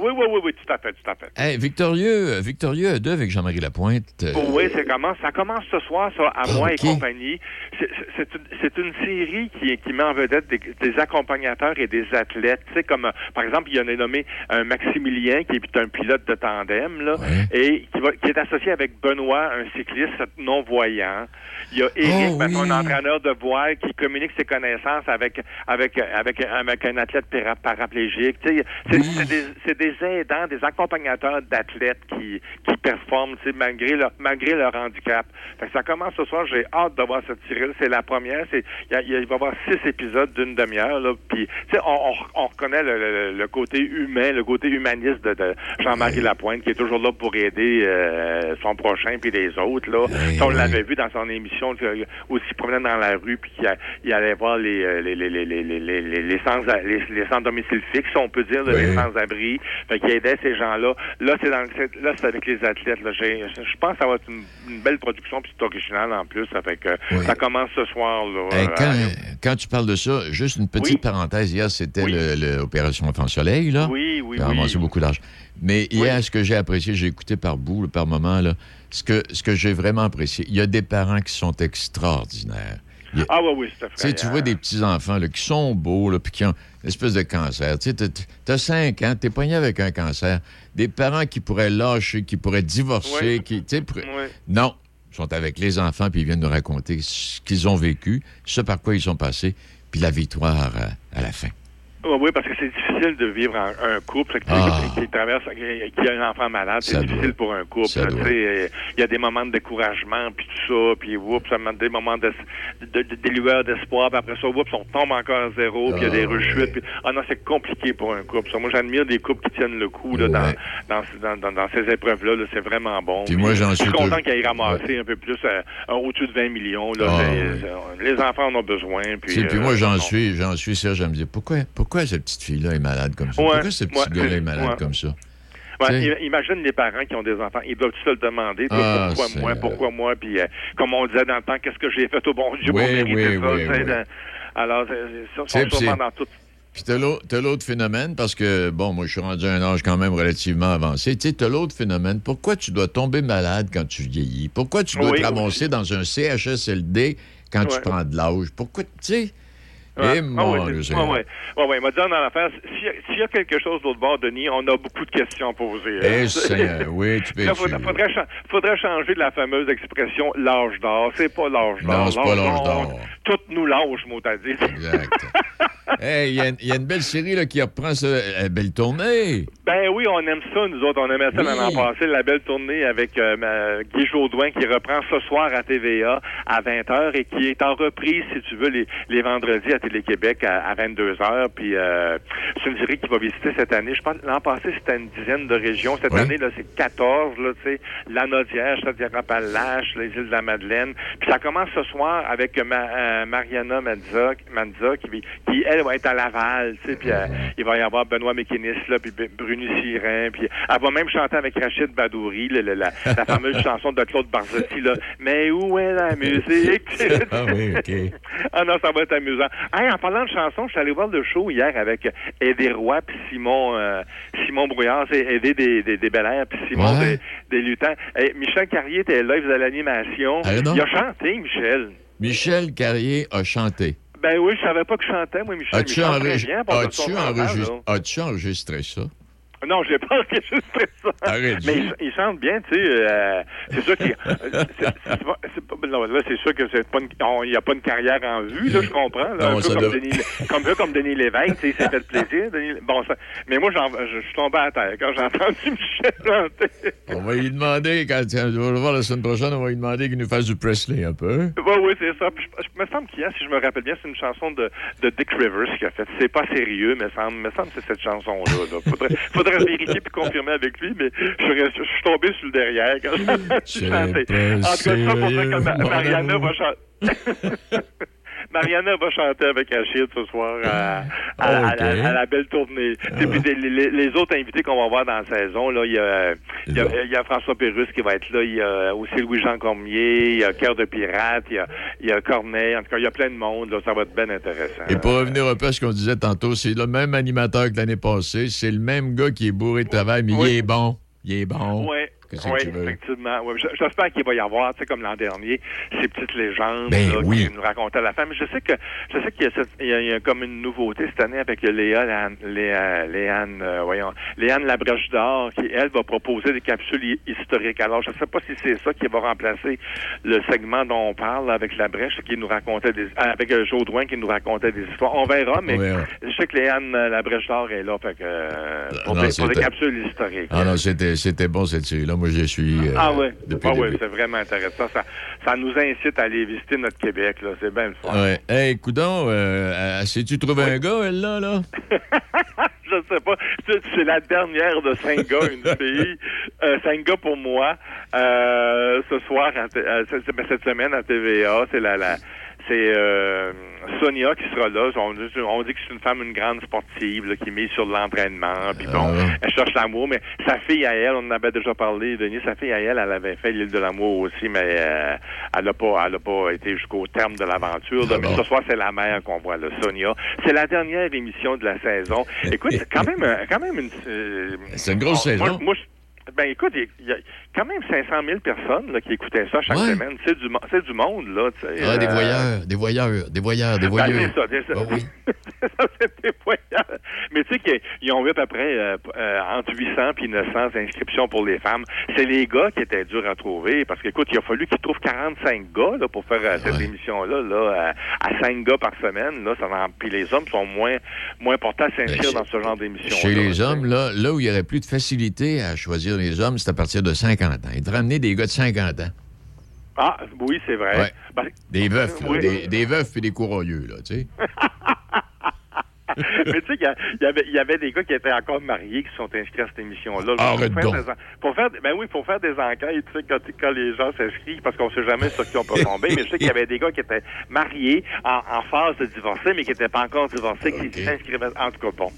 Oui oui oui oui tout à fait tout à fait Hey, Victorieux, Victorieux 2 avec Jean-Marie Lapointe. euh, Oh oui, ça commence, ça commence ce soir, ça, à moi ok. et compagnie. C'est- une, série qui, qui met en vedette des, des accompagnateurs et des athlètes. Tu sais, comme, euh, par exemple, il y en a nommé un Maximilien, qui est un pilote de tandem, là, Ouais. et qui, va, qui est associé avec Benoît, un cycliste non-voyant. Il y a Éric, Oh, un entraîneur de voile, qui communique ses connaissances avec, avec, avec, avec un athlète para- paraplégique. Tu sais, c'est Oui. des, des aidants, des accompagnateurs d'athlètes qui, qui performent malgré leur, malgré leur handicap. Fait que ça commence ce soir, j'ai hâte de voir cette Cyril. C'est la première. Il va y avoir six épisodes d'une demi-heure. Puis, on, on, on reconnaît le, le, le, côté humain, le côté humaniste de, de Jean-Marie. Lapointe qui est toujours là pour aider euh, son prochain puis les autres. Là. On l'avait vu dans son émission où il se promenait dans la rue puis qu'il allait voir euh, les, les, les, les, les, les, les, sans, les, les sans domicile fixe, on peut dire, les sans-abri. Fait qu'il aidait ces gens-là. Là, c'est dans le- c'est- là, c'est avec les athlètes. Là. Je pense que ça va être une, une belle production, puis c'est original en plus. Ça fait que Oui. ça commence ce soir. Là, Hey, Euh, quand, quand tu parles de ça, juste une petite Oui. parenthèse. Hier, c'était Oui. l'opération Enfant Soleil, là. oui, oui, oui. beaucoup d'argent. Mais hier, ce que j'ai apprécié, j'ai écouté par bout, par moment, là, ce que, ce que j'ai vraiment apprécié, il y a des parents qui sont extraordinaires. A- Ah oui, oui, c'est Tu tu vois des petits-enfants qui sont beaux, là, puis qui ont une espèce de cancer. Tu t'as 5 ans, t'es pogné avec un cancer. Des parents qui pourraient lâcher, qui pourraient divorcer, Oui. qui... tu Oui. Non, ils sont avec les enfants, puis ils viennent nous raconter ce qu'ils ont vécu, ce par quoi ils sont passés, puis la victoire euh, à la fin. Oui, oui, parce que c'est difficile de vivre en un couple qui, Ah. qui traverse, qui, qui a un enfant malade. C'est doit. difficile pour un couple. Euh, Il y a des moments de découragement, puis tout ça, puis oups, ça met des moments de, de, de- des lueurs d'espoir, puis après ça, oups, on tombe encore à zéro, puis il y a des Ah, rechutes. Puis, ah non, c'est compliqué pour un couple. Ça, moi, j'admire des couples qui tiennent le coup là, dans, Ouais. dans, dans, dans, dans ces épreuves-là. là. c'est vraiment bon. Puis moi, j'en Je suis content toujours- qu'il ait ramassé un peu plus, euh, au-dessus de 20 millions. Là, Ah, ouais. les enfants en ont besoin. Puis, puis euh, moi, j'en suis, j'en suis, Serge, je me dis, pourquoi, pourquoi pourquoi cette petite fille-là est malade comme ça? Ouais, pourquoi ce petit gars-là est malade comme ça? Ouais, imagine les parents qui ont des enfants. Ils doivent se le demander. Ah, pourquoi moi? Pourquoi moi? Puis, euh, comme on disait dans le temps, qu'est-ce que j'ai fait au bon Dieu pour mériter oui, ça? Alors, ça, C'est- sont sûrement dans tout. Puis t'as l'autre phénomène, parce que, bon, moi, je suis rendu à un âge quand même relativement avancé. Tu sais, t'as l'autre phénomène. Pourquoi tu dois tomber malade quand tu vieillis? Pourquoi tu dois Oui, te ramasser dans un CHSLD quand tu prends de l'âge? Pourquoi, tu sais? Ouais. Eh, Ah c'est- c'est- ouais, ouais. Ouais, ouais, il m'a dit dans l'affaire, s'il y, a- s'il y a quelque chose d'autre bord, Denis, on a beaucoup de questions à poser. Eh, hein. *laughs* Seigneur, oui, tu peux être faudrait, sûr. faudrait, cha- faudrait changer de la fameuse expression l'âge d'or. C'est pas l'âge d'or. Non, c'est pas l'âge d'or. Tout nous lâche, mot à dire. Exact. Hey, *laughs* il y a une- il y, a une belle série là, qui reprend ça. euh, belle tournée. Ben oui, on aime ça, nous autres. On aimait ça Oui. l'an passé, la belle tournée avec euh, Guy Jodoin qui reprend ce soir à TVA à 20h et qui est en reprise, si tu veux, les, les vendredis à Télé-Québec à, à 22h. Puis euh, c'est une série qui va visiter cette année. Je pense l'an passé, c'était une dizaine de régions. Cette Oui. année, là, c'est 14, là, tu sais, la Nodière, Chaudière-Appalaches, les îles de la Madeleine. Puis ça commence ce soir avec ma- euh, Mariana Manza, Manza qui, qui, elle, va être à Laval, tu sais, puis euh, il va y avoir Benoît Mécanis, là, puis Bruni Sirin, puis elle va même chanter avec Rachid Badouri, la fameuse *laughs* chanson de Claude Barzotti, là. Mais où est la musique? Ah oui, OK. Ah non, ça va être amusant. Hey, en parlant de chansons, je suis allé voir le show hier avec Eddie Roy puis Simon euh, Simon Brouillard, c'est Eddie des, des, des Bel Air puis Simon Ouais. des, des Lutins. Hey, Michel Carrier était là, il faisait l'animation. Donc. Il a chanté, Michel. Michel Carrier a chanté. Ben oui, je savais pas que je chantais, moi, Michel. As-tu as-tu enregistré ça? *laughs* Non, j'ai pas enregistré ça. Arrête, Mais Gilles. il, il chante bien, tu sais. euh, c'est sûr qu'il. euh, c'est- c'est c'est là, c'est sûr que c'est pas il n'y a pas une carrière en vue, là, je comprends. Là, Non, un, ça peu comme Denis, comme, un peu comme Denis Lévesque, tu sais, s'est fait plaisir. Denis- bon, ça, mais moi, j'en- je, je suis tombé à terre quand j'ai entendu *laughs* Michel. On va lui demander, quand on va le voir la semaine prochaine, on va lui demander qu'il nous fasse du Presley un peu. Oui, oui, c'est ça. Puis je, je me semble qu'il y a, si je me rappelle bien, c'est une chanson de, de Dick Rivers qui a fait. C'est pas sérieux, mais ça me semble que c'est cette chanson-là. Là. Faudrait, faudrait vérifier puis confirmer avec lui, mais je, suis resté- je suis tombé sur le derrière quand chanter. pas En tout cas, ça pour dire que Mariana va chanter. *laughs* *laughs* Mariana va chanter avec Achille ce soir à, à- à la, Ok. à la belle tournée. Et puis des- les, les autres invités qu'on va voir dans la saison, là, il y a, il y a, il y a François Pérusse qui va être là, il y a aussi Louis-Jean Cormier, il y a Cœur de Pirate, il y a, il y a Corneille, en tout cas, il y a plein de monde, là, ça va être bien intéressant. Et pour revenir un peu à ce qu'on disait tantôt, c'est le même animateur que l'année passée. C'est le même gars qui est bourré de travail, mais Oui. il est bon. Il est bon. Que oui, effectivement. J'espère qu'il va y avoir, tu sais, comme l'an dernier, ces petites légendes Ben là, oui. qui nous racontaient à la fin. Mais je sais que je sais qu'il y a, cette- il y a- il y a comme une nouveauté cette année avec Léa, Léane, Léa- Léane, euh, voyons, Léane Labrèche d'Or, qui, elle, va proposer des capsules hi- historiques. Alors, je ne sais pas si c'est ça qui va remplacer le segment dont on parle avec la brèche, qui nous racontait des, ah, avec euh, Jodoin qui nous racontait des histoires. On verra, mais je sais que Léane euh, Labrèche d'Or est là, fait que, euh, pour, non, des, pour des capsules historiques. Ah non, c'était c'était bon cette série-là. Moi, je suis. euh, Ah oui, ah ouais, début. c'est vraiment intéressant. Ça, ça nous incite à aller visiter notre Québec, là. C'est bien le fun. Ouais. Hey, coudon, euh, sais-tu trouvé un gars, elle, là, là? *laughs* Je sais pas. C'est- C'est la dernière de cinq gars, *laughs* une fille. Euh, cinq gars pour moi. Euh, ce soir, à euh, cette semaine à TVA, c'est la, la c'est euh, Sonia qui sera là. On, dit- on dit que c'est une femme, une grande sportive, là, qui mise sur l'entraînement. Puis bon, Ah. elle cherche l'amour. Mais sa fille à elle, on en avait déjà parlé, Denis. Sa fille à elle, elle avait fait l'île de l'amour aussi, mais euh, elle n'a pas, elle a pas été jusqu'au terme de l'aventure. mais ce soir, c'est la mère qu'on voit, là, Sonia. C'est la dernière émission de la saison. Écoute, c'est quand même, euh, quand même une. euh, C'est une grosse saison. moi, ben écoute, il y, a- il y a quand même 500 000 personnes là, qui écoutaient ça chaque Ouais. semaine. C'est du, c'est du monde, là. tu sais, Ah, des euh, voyeurs, des voyeurs, des voyeurs, des ben, voyeurs. c'est ça, c'est ça. Ah oui. *laughs* Ça, c'est des voyages. Mais tu sais qu'ils ils ont eu à peu près euh, euh, entre 800 et 900 inscriptions pour les femmes. C'est les gars qui étaient durs à trouver parce qu'écoute, il a fallu qu'ils trouvent 45 gars là, pour faire cette Ouais. émission-là là, à 5 gars par semaine. Là, ça en- Puis les hommes sont moins, moins portés à s'inscrire Ben, dans ce genre d'émission. Chez les hommes, là, là où il y aurait plus de facilité à choisir les hommes, c'est à partir de 50 ans. Ils devraient amener des gars de 50 ans. Ah, oui, c'est vrai. Ouais. Ben, Des veufs, là, Oui. des, des veufs et des courroyeux, là, tu sais. *laughs* *laughs* Mais tu sais, qu'il y a- il y avait, y avait des gars qui étaient encore mariés qui sont inscrits à cette émission-là. Arrête pour, faire donc. des, en- pour faire, ben oui, pour faire des enquêtes, tu sais, quand, quand les gens s'inscrivent, parce qu'on sait jamais sur qui on peut tomber. mais je sais qu'il y avait des gars qui étaient mariés en, en phase de divorcer, mais qui n'étaient pas encore divorcés, qui s'inscrivaient. En tout cas, bon.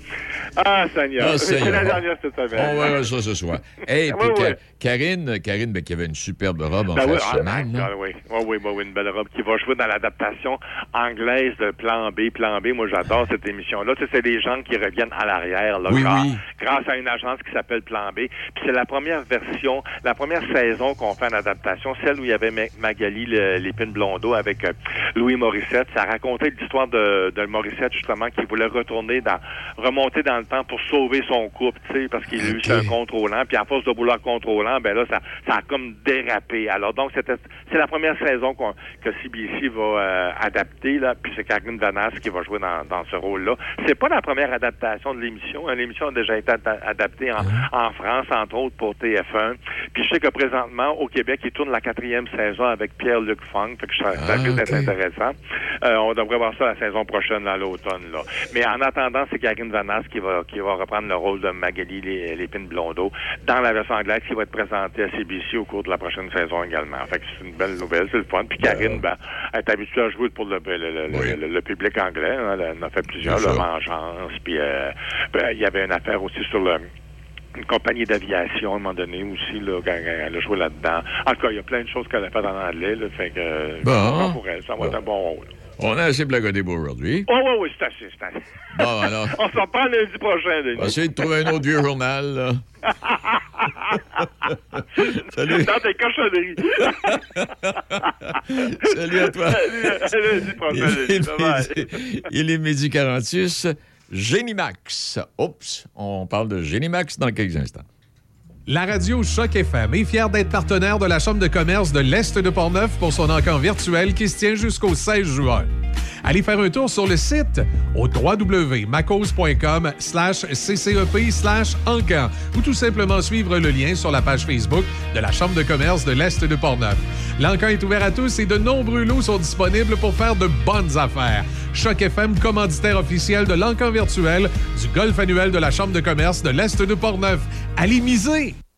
Ah, Seigneur. Ah, C'est Seigneur. la dernière cette semaine. On verra ça ce soir. Hey, puis Ka- ouais. Karine, Karine ben, qui avait une superbe robe en Ben fin oui, de ah, semaine. là. ah, oui, oui, oui, oui, une belle robe qui va jouer dans l'adaptation anglaise de Plan B. Plan B, moi j'adore cette émission-là. Sais, c'est des gens qui reviennent à l'arrière, là, Oui, grâce, oui. grâce à une agence qui s'appelle Plan B. Puis c'est la première version, la première saison qu'on fait en adaptation, celle où il y avait Ma- Magali Lépine Blondeau avec euh, Louis Morissette. Ça racontait l'histoire de, de Morissette, justement, qui voulait retourner dans, remonter dans le temps pour sauver son couple, tu sais, parce qu'il a eu Ok. un contrôlant. Puis à force de vouloir contrôlant, ben là, ça, ça a comme dérapé. Alors donc, c'était, c'est la première saison qu'on, que CBC va euh, adapter, là. Puis c'est Karine Danas qui va jouer dans, dans ce rôle-là. C'est pas la première adaptation de l'émission. hein. L'émission a déjà été ada- adaptée en, en France, entre autres pour TF1. Puis je sais que présentement, au Québec, ils tournent la quatrième saison avec Pierre-Luc Funk. Fait que ça, ça Ah, risque intéressant. Euh, on devrait voir ça la saison prochaine, là, à l'automne, là. Mais en attendant, c'est Karine Vanas qui va, qui va reprendre le rôle de Magali Lé- Lépine Blondeau dans la version anglaise qui va être présentée à CBC au cours de la prochaine saison également. Fait que c'est une belle nouvelle, c'est le fun. Puis Karine, ben, elle est habituée à jouer pour le, le, le, le- Oui. le- le public anglais. hein. Elle en a fait plusieurs. Vengeance, puis euh, ben, il y avait une affaire aussi sur le une compagnie d'aviation à un moment donné aussi, là, quand elle a joué là-dedans. En tout cas, il y a plein de choses qu'elle a fait en anglais, là, fait que Bon. pour elle, ça va être un bon rôle. On a assez blagodé pour aujourd'hui. Oh, oui, oui, c'est assez, c'est assez. Bon, alors, *laughs* On s'en parle lundi prochain, Denis. on va essayer de trouver un autre vieux journal. là. *laughs* *laughs* Salut. Dans tes cochonneries. *laughs* Salut à toi. Salut, Il est, midi, il est midi 46. Génimax. Oups, on parle de Génimax dans quelques instants. La radio Choc FM est fière d'être partenaire de la Chambre de commerce de l'Est de Portneuf pour son encamp virtuel qui se tient jusqu'au 16 juin. Allez faire un tour sur le site au www.macos.com slash ccep slash encan ou tout simplement suivre le lien sur la page Facebook de la Chambre de commerce de l'Est de Portneuf. L'encan est ouvert à tous et de nombreux lots sont disponibles pour faire de bonnes affaires. Choc FM, commanditaire officiel de l'encan virtuel du golf annuel de la Chambre de commerce de l'Est de Portneuf. Allez miser!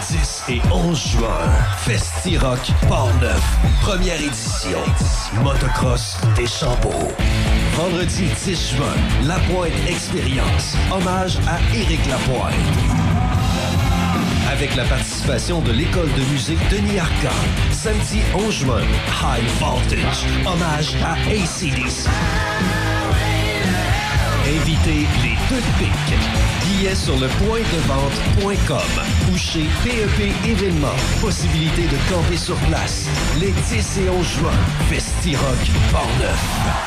10 et 11 juin, Festi-Rock Port-Neuf, première édition. Motocross des Champeaux. Vendredi 10 juin, La Pointe Expérience, hommage à Éric Lapointe. Avec la participation de l'école de musique Denis Arcand. Samedi 11 juin, High Voltage, hommage à ACDC. Invitez les deux pics. Billets sur le point de vente.com ou chez PEP Événements. Possibilité de camper sur place. Les 10 et 11 juin. Festi-Rock Portneuf.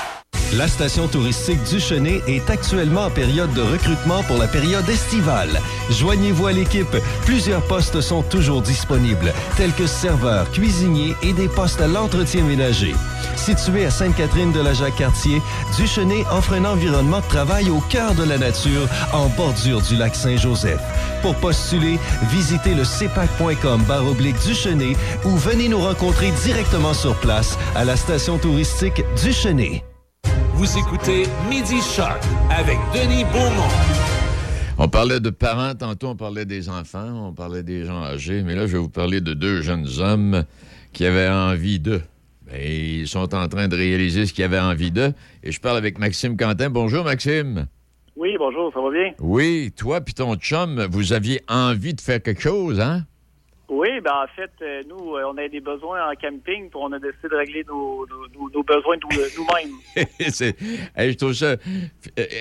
La station touristique du Chenet est actuellement en période de recrutement pour la période estivale. Joignez-vous à l'équipe. Plusieurs postes sont toujours disponibles, tels que serveurs, cuisiniers et des postes à l'entretien ménager. Situé à Sainte-Catherine de la Jacques-Cartier, Duchenet offre un environnement de travail au cœur de la nature, en bordure du lac Saint-Joseph. Pour postuler, visitez le cpac.com baroblique Duchenet ou venez nous rencontrer directement sur place à la station touristique Duchenet. Vous écoutez Midi Choc avec Denis Beaumont. On parlait de parents, tantôt on parlait des enfants, on parlait des gens âgés, mais là je vais vous parler de deux jeunes hommes qui avaient envie d'eux. Ben, ils sont en train de réaliser ce qu'ils avaient envie d'eux. Et je parle avec Maxime Quentin. Bonjour Maxime. Oui, bonjour, ça va bien? Oui, toi puis ton chum, vous aviez envie de faire quelque chose, hein? Oui, ben en fait, euh, nous, euh, on a des besoins en camping, puis on a décidé de régler nos, nos- nos- nos besoins nous- nous-mêmes. *laughs* Hey, je trouve ça. euh,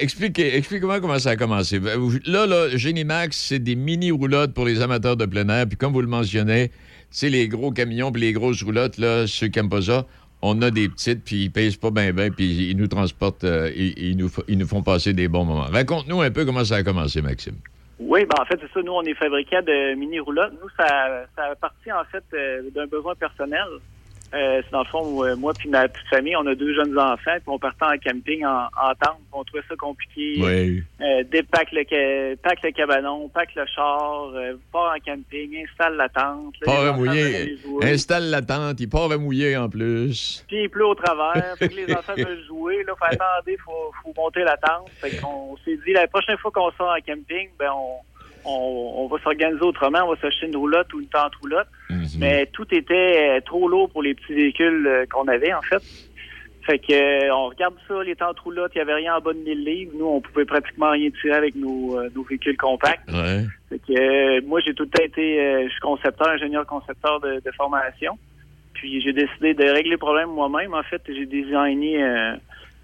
Expliquez, expliquez-moi comment ça a commencé. Ben, Là, là, Génimax, c'est des mini-roulottes pour les amateurs de plein air. Puis comme vous le mentionnez, c'est les gros camions puis les grosses roulottes, là, ceux qui n'aiment pas ça, on a des petites, puis ils pèsent pas bien, bien, puis ils nous transportent, euh, ils, nous, ils nous font passer des bons moments. Raconte-nous un peu comment ça a commencé, Maxime. Oui, ben en fait, c'est ça. Nous, on est fabricants de mini roulottes. Nous, ça, ça partit en fait euh, d'un besoin personnel. Euh, c'est dans le fond, où, euh, moi puis ma petite famille, on a deux jeunes enfants, puis on partait en camping en, en tente. On trouvait ça compliqué. Oui. Euh, dépack le, pack le cabanon, pack le char, euh, part en camping, installe la tente. Là, veulent aller jouer. Installe la tente, il part mouiller en plus. Puis il pleut au travers. Fait que les enfants veulent jouer. Là, fait *laughs* attendez, faut, faut monter la tente. Fait qu'on s'est dit, la prochaine fois qu'on sort en camping, ben on, on, on va s'organiser autrement. On va s'acheter une roulotte ou une tente roulotte. Mais tout était euh, trop lourd pour les petits véhicules euh, qu'on avait, en fait. Fait que euh, on regarde ça, les tentes roulottes, il n'y avait rien en bas de 1000 livres. Nous, on pouvait pratiquement rien tirer avec nos, nos véhicules compacts. Ouais. Fait que moi, j'ai tout le temps été, je suis concepteur, ingénieur concepteur de, de formation. Puis j'ai décidé de régler le problème moi-même. En fait, j'ai designé euh,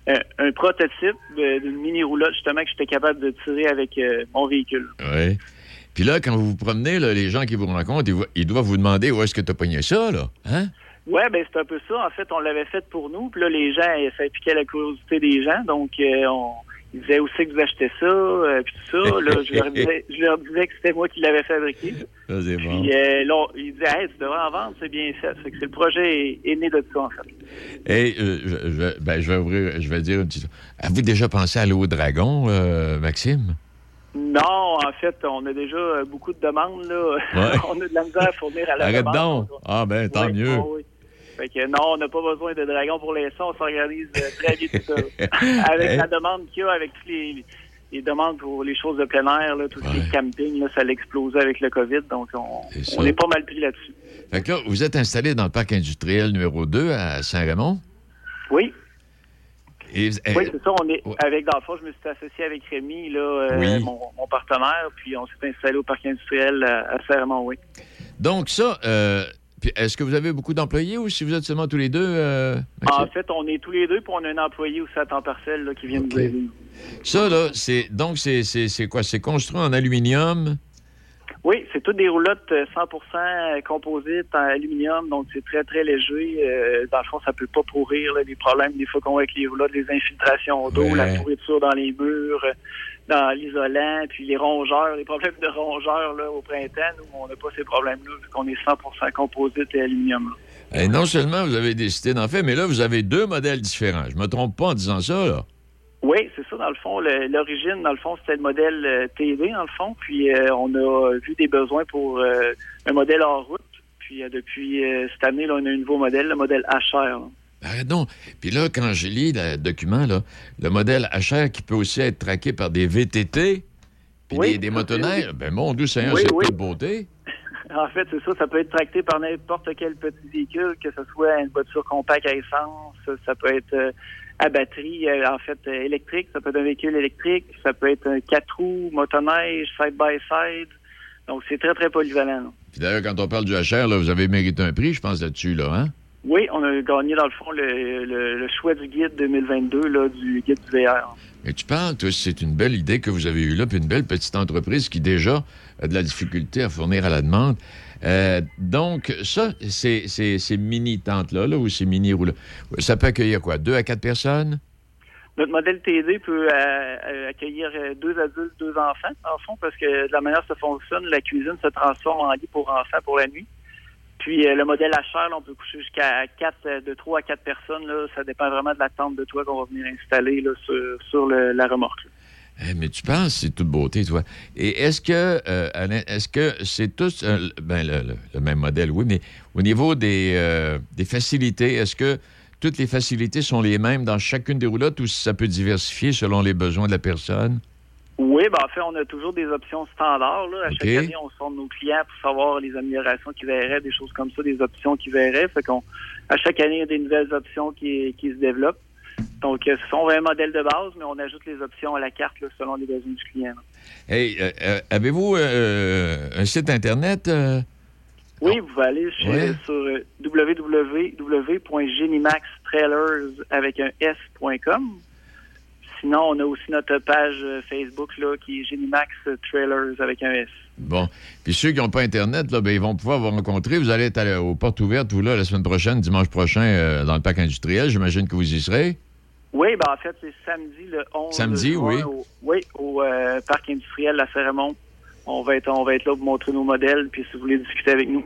un, un prototype d'une mini roulotte justement que j'étais capable de tirer avec euh, mon véhicule. Oui. Puis là, quand vous vous promenez, là, les gens qui vous rencontrent, ils, doivent vous demander où est-ce que tu as pogné ça, là. Hein? Ouais, ben c'est un peu ça. En fait, on l'avait fait pour nous. Puis là, les gens, ça piquait la curiosité des gens. Donc, euh, on, ils disaient aussi que vous achetez ça, euh, puis tout ça. Là, je leur disais, je leur disais que c'était moi qui l'avais fabriqué. *laughs* Ça, c'est bon. Puis euh, là, ils disaient, hey, tu devrais en vendre, c'est bien fait. Fait que c'est le projet est, est né de ça, en fait. Et euh, je, je- ben, je vais ouvrir, je vais dire une petite. Avez-vous déjà pensé à l'eau dragon, euh, Maxime? Non, en fait, on a déjà beaucoup de demandes. Là. Ouais. *laughs* on a de la misère à fournir à la Arrête demande. donc. Ah ben, tant Oui, mieux. oui. Fait que non, on n'a pas besoin de dragon pour l'instant. On s'organise euh, très bien tout ça. *laughs* avec Hey. la demande qu'il y a, avec toutes les, les demandes pour les choses de plein air, là, tout ce qui est camping, là, ça a explosé avec le COVID. Donc, on, ça. on est pas mal pris là-dessus. Fait que là, vous êtes installé dans le parc industriel numéro 2 à Saint-Raymond? Oui. Et, eh, Oui, c'est ça. On est avec dans le fond, je me suis associé avec Rémi, là, euh, Oui. mon, mon partenaire, puis on s'est installé au parc industriel à, à Saint-Raymond, oui. donc, ça, euh, puis est-ce que vous avez beaucoup d'employés ou si vous êtes seulement tous les deux? euh? En fait, on est tous les deux, puis on a un employé aussi à temps partiel là, qui vient nous aider. Ça, là, c'est. Donc, c'est c'est- quoi? C'est construit en aluminium? Oui, c'est toutes des roulottes euh, 100% composites en aluminium, donc c'est très, très léger. Euh, dans le fond, ça peut pas pourrir. Là, les problèmes des fois qu'on a avec les roulottes, les infiltrations d'eau, Ouais. la pourriture dans les murs, euh, dans l'isolant, puis les rongeurs, les problèmes de rongeurs là, au printemps, nous, on n'a pas ces problèmes-là, vu qu'on est 100% composite et aluminium. là. Et non seulement vous avez décidé d'en faire, mais là, vous avez deux modèles différents. Je me trompe pas en disant ça, là. Oui, c'est ça, dans le fond. L'origine, dans le fond, c'était le modèle euh, TD, dans le fond. Puis euh, on a vu des besoins pour euh, un modèle hors route. Puis depuis cette année, là, on a un nouveau modèle, le modèle HR. là. Arrête donc. Puis là, quand je lis le document, là, le modèle HR qui peut aussi être traqué par des VTT, puis Oui, des, motoneiges, c'est- ben mon Dieu Seigneur, Oui, c'est oui. toute beauté. *laughs* En fait, c'est ça. Ça peut être tracté par n'importe quel petit véhicule, que ce soit une voiture compacte à essence, ça peut être euh, à batterie, euh, en fait, euh, électrique, ça peut être un véhicule électrique, ça peut être un quatre roues, motoneige, side-by-side. Donc, c'est très, très polyvalent. Puis d'ailleurs, quand on parle du HR, là, vous avez mérité un prix, je pense, là-dessus, là, hein? Oui, on a gagné, dans le fond, le, le- le choix du guide 2022, là, du guide du VR. Mais tu toi, c'est une belle idée que vous avez eue là, puis une belle petite entreprise qui déjà a de la difficulté à fournir à la demande. Euh, donc, ça, ces ces mini-tentes-là, là, ou ces mini-rouleaux, ça peut accueillir quoi? Deux à quatre personnes? Notre modèle TD peut euh, euh, accueillir deux adultes, deux enfants, en fond, parce que de la manière que ça fonctionne, la cuisine se transforme en lit pour enfants pour la nuit. Puis euh, le modèle là, on peut coucher jusqu'à quatre, euh, de trois à quatre personnes. Ça dépend vraiment de la tente de toit qu'on va venir installer sur, la remorque. Eh, mais tu penses, c'est toute beauté, toi. Et est-ce que, euh, est-ce que c'est tous ben, le, même modèle, oui, mais au niveau des, des facilités, est-ce que toutes les facilités sont les mêmes dans chacune des roulottes ou ça peut diversifier selon les besoins de la personne? Oui, ben en fait, on a toujours des options standards. Là. À chaque année, on sonde nos clients pour savoir les améliorations qu'ils verraient, des choses comme ça, des options qu'ils verraient. Fait qu'on, à chaque année, il y a des nouvelles options qui, qui se développent. Donc, euh, ce sont un modèle de base, mais on ajoute les options à la carte là, selon les besoins du client. là. Hey, euh, euh, avez-vous euh, un site Internet? euh? Oui, vous pouvez aller chez- Ouais. sur www.genimaxtrailers avec un s.com. Sinon, on a aussi notre page euh, Facebook là, qui est Genimax Trailers avec un S. Bon. Puis ceux qui n'ont pas Internet, là, ben, ils vont pouvoir vous rencontrer. Vous allez être à la- aux portes ouvertes, vous, là, la semaine prochaine, dimanche prochain, euh, dans le parc industriel. J'imagine que vous y serez. Oui, ben en fait, c'est samedi le 11 Samedi, juin oui. Au, oui, au euh, parc industriel La Ferramont on va être on va être là pour montrer nos modèles, puis si vous voulez discuter avec nous.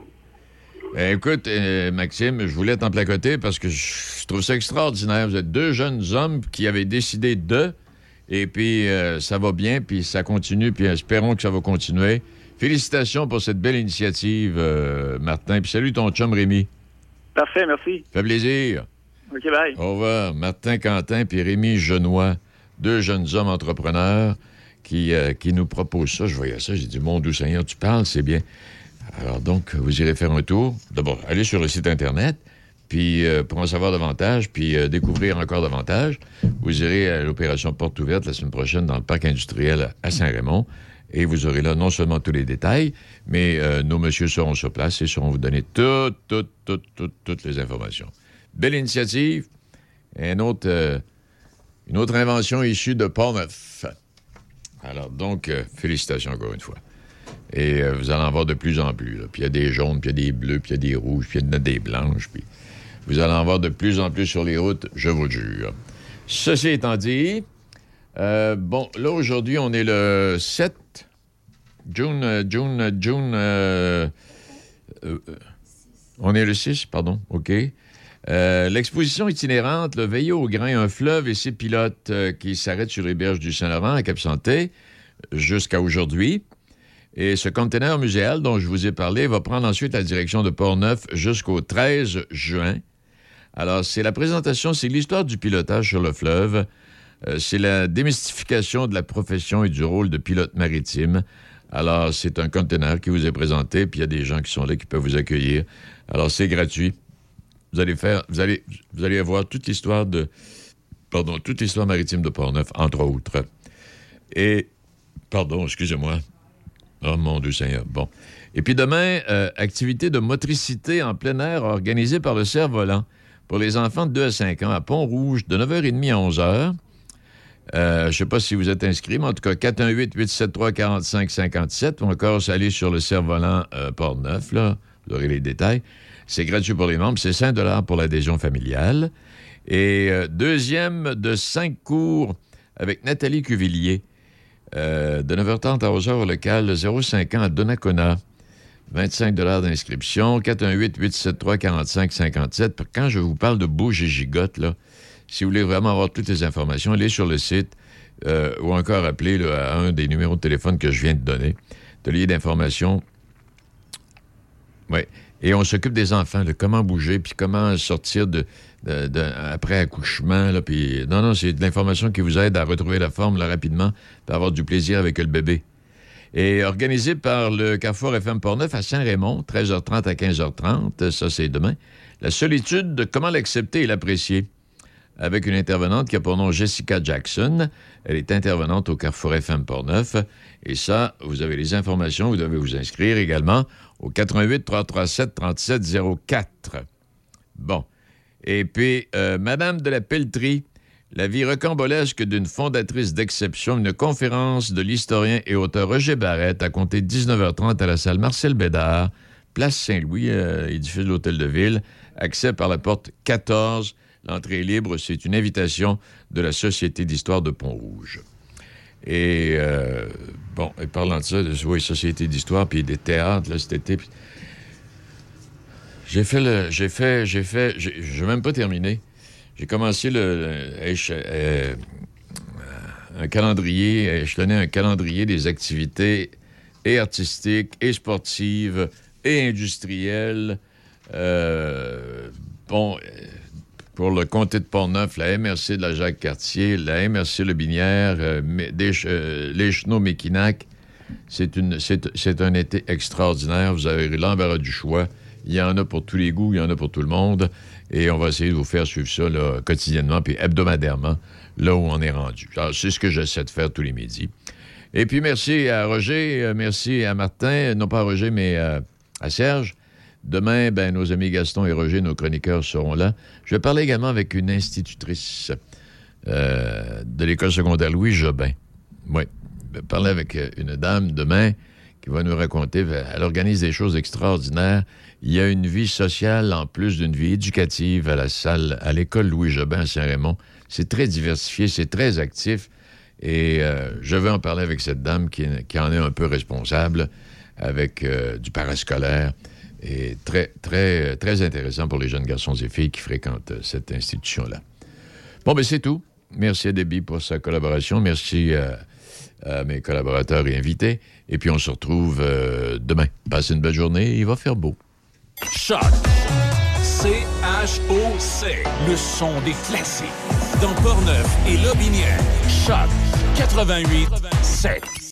Ben, écoute, euh, Maxime, je voulais t'en placoter parce que je, trouve ça extraordinaire. Vous êtes deux jeunes hommes qui avaient décidé de, et puis euh, ça va bien, puis ça continue, puis espérons que ça va continuer. Félicitations pour cette belle initiative, euh, Martin. Puis salut ton chum Rémi. Parfait, merci. Fait plaisir. OK, bye. Au revoir. Martin Quentin puis Rémi Genois, deux jeunes hommes entrepreneurs qui, qui nous proposent ça. Je voyais ça, j'ai dit, mon doux Seigneur, tu parles, c'est bien. Alors donc, vous irez faire un tour. D'abord, allez sur le site Internet, puis euh, pour en savoir davantage, puis euh, découvrir encore davantage, vous irez à l'opération Porte ouverte la semaine prochaine dans le parc industriel à Saint-Raymond. Et vous aurez là non seulement tous les détails, mais euh, nos messieurs seront sur place et sauront vous donner toutes, toutes, toutes, toutes, toutes les informations. Belle initiative. Un autre, une autre invention issue de Portneuf. Alors, donc, félicitations encore une fois. Et euh, vous allez en voir de plus en plus. Puis il y a des jaunes, puis il y a des bleus, puis il y a des rouges, puis il y a des blanches. Puis vous allez en voir de plus en plus sur les routes, je vous le jure. Ceci étant dit, euh, bon, là, aujourd'hui, on est le 7 June, euh, June, June. euh, on est le 6, pardon, OK. L'exposition itinérante, le Veillé au grain, un fleuve et ses pilotes qui s'arrêtent sur les berges du Saint-Laurent à Cap-Santé jusqu'à aujourd'hui. Et ce conteneur muséal dont je vous ai parlé va prendre ensuite la direction de Port-Neuf jusqu'au 13 juin. Alors, c'est la présentation, c'est l'histoire du pilotage sur le fleuve. Euh, c'est la démystification de la profession et du rôle de pilote maritime. Alors, c'est un conteneur qui vous est présenté, puis il y a des gens qui sont là qui peuvent vous accueillir. Alors, c'est gratuit. Vous allez faire, vous allez, vous allez avoir toute l'histoire de, pardon, toute l'histoire maritime de Port-Neuf, entre autres. Et, pardon, excusez-moi. Oh mon Dieu Seigneur. Bon. Et puis demain, euh, activité de motricité en plein air organisée par le Cerf-Volant pour les enfants de 2 à 5 ans à Pont-Rouge de 9h30 à 11h. Euh, je ne sais pas si vous êtes inscrit, mais en tout cas, 418-873-4557 ou encore aller sur le Cerf-Volant euh, Port-Neuf, là, vous aurez les détails. C'est gratuit pour les membres, c'est 5 pour l'adhésion familiale. Et deuxième de cinq cours avec Nathalie Cuvillier, euh, de 9h30 à 11h au local 05 ans à Donnacona. 25 d'inscription, 418-873-4557. Quand je vous parle de bouge et gigote, là, si vous voulez vraiment avoir toutes les informations, allez sur le site euh, ou encore appelez à un des numéros de téléphone que je viens de donner. Atelier d'information. Oui. Et on s'occupe des enfants, de comment bouger, puis comment sortir de, de- après accouchement. Là, puis, non, non, c'est de l'information qui vous aide à retrouver la forme rapidement, puis avoir du plaisir avec le bébé. Et organisé par le Carrefour FM Portneuf à Saint-Raymond, 13h30 à 15h30, ça c'est demain. La solitude, de comment l'accepter et l'apprécier. Avec une intervenante qui a pour nom Jessica Jackson. Elle est intervenante au Carrefour FM Portneuf. Et ça, vous avez les informations, vous devez vous inscrire également au 88 337 3704. Bon. Et puis, euh, Madame de la Pelletrie, la vie rocambolesque d'une fondatrice d'exception, une conférence de l'historien et auteur Roger Barrette à compter de 19h30 à la salle Marcel Bédard, place Saint-Louis, euh, édifice de l'Hôtel de Ville, accès par la porte 14. L'entrée est libre, c'est une invitation de la Société d'histoire de Pont-Rouge. Et, euh, bon, et parlant de ça, de, Société d'histoire, puis des théâtres, là, cet été, j'ai fait le. J'ai fait. J'ai fait. Je même pas terminé. J'ai commencé le. euh, un calendrier, échelonné un calendrier des activités et artistiques, et sportives, et industrielles. euh, bon, euh, pour le comté de Portneuf, la MRC de la Jacques-Cartier, la MRC Le Binière, euh, Ch- euh, les Chenaux-Méquinac. C'est un été extraordinaire. Vous avez l'embarras du choix. Il y en a pour tous les goûts, il y en a pour tout le monde. Et on va essayer de vous faire suivre ça quotidiennement puis hebdomadairement, là où on est rendu. C'est ce que j'essaie de faire tous les midis. Et puis merci à Roger, euh, merci à Martin, non pas à Roger, mais à Serge. Demain, ben, nos amis Gaston et Roger, nos chroniqueurs, seront là. Je vais parler également avec une institutrice euh, de l'école secondaire Louis Jobin. Oui. Je vais parler avec euh, une dame demain qui va nous raconter. ben, Elle organise des choses extraordinaires. Il y a une vie sociale en plus d'une vie éducative à la salle, à l'école Louis Jobin à Saint-Raymond. C'est très diversifié, c'est très actif. Et euh, je vais en parler avec cette dame qui, en est un peu responsable avec euh, du parascolaire. Et très, très, très intéressant pour les jeunes garçons et filles qui fréquentent euh, cette institution-là. Bon, ben c'est tout. Merci à Debbie pour sa collaboration. Merci à, mes collaborateurs et invités. Et puis on se retrouve euh, demain. Passez une belle journée. Il va faire beau. Choc. C-H-O-C. Le son des classiques. Dans Portneuf et Lobinière. Choc 88 7.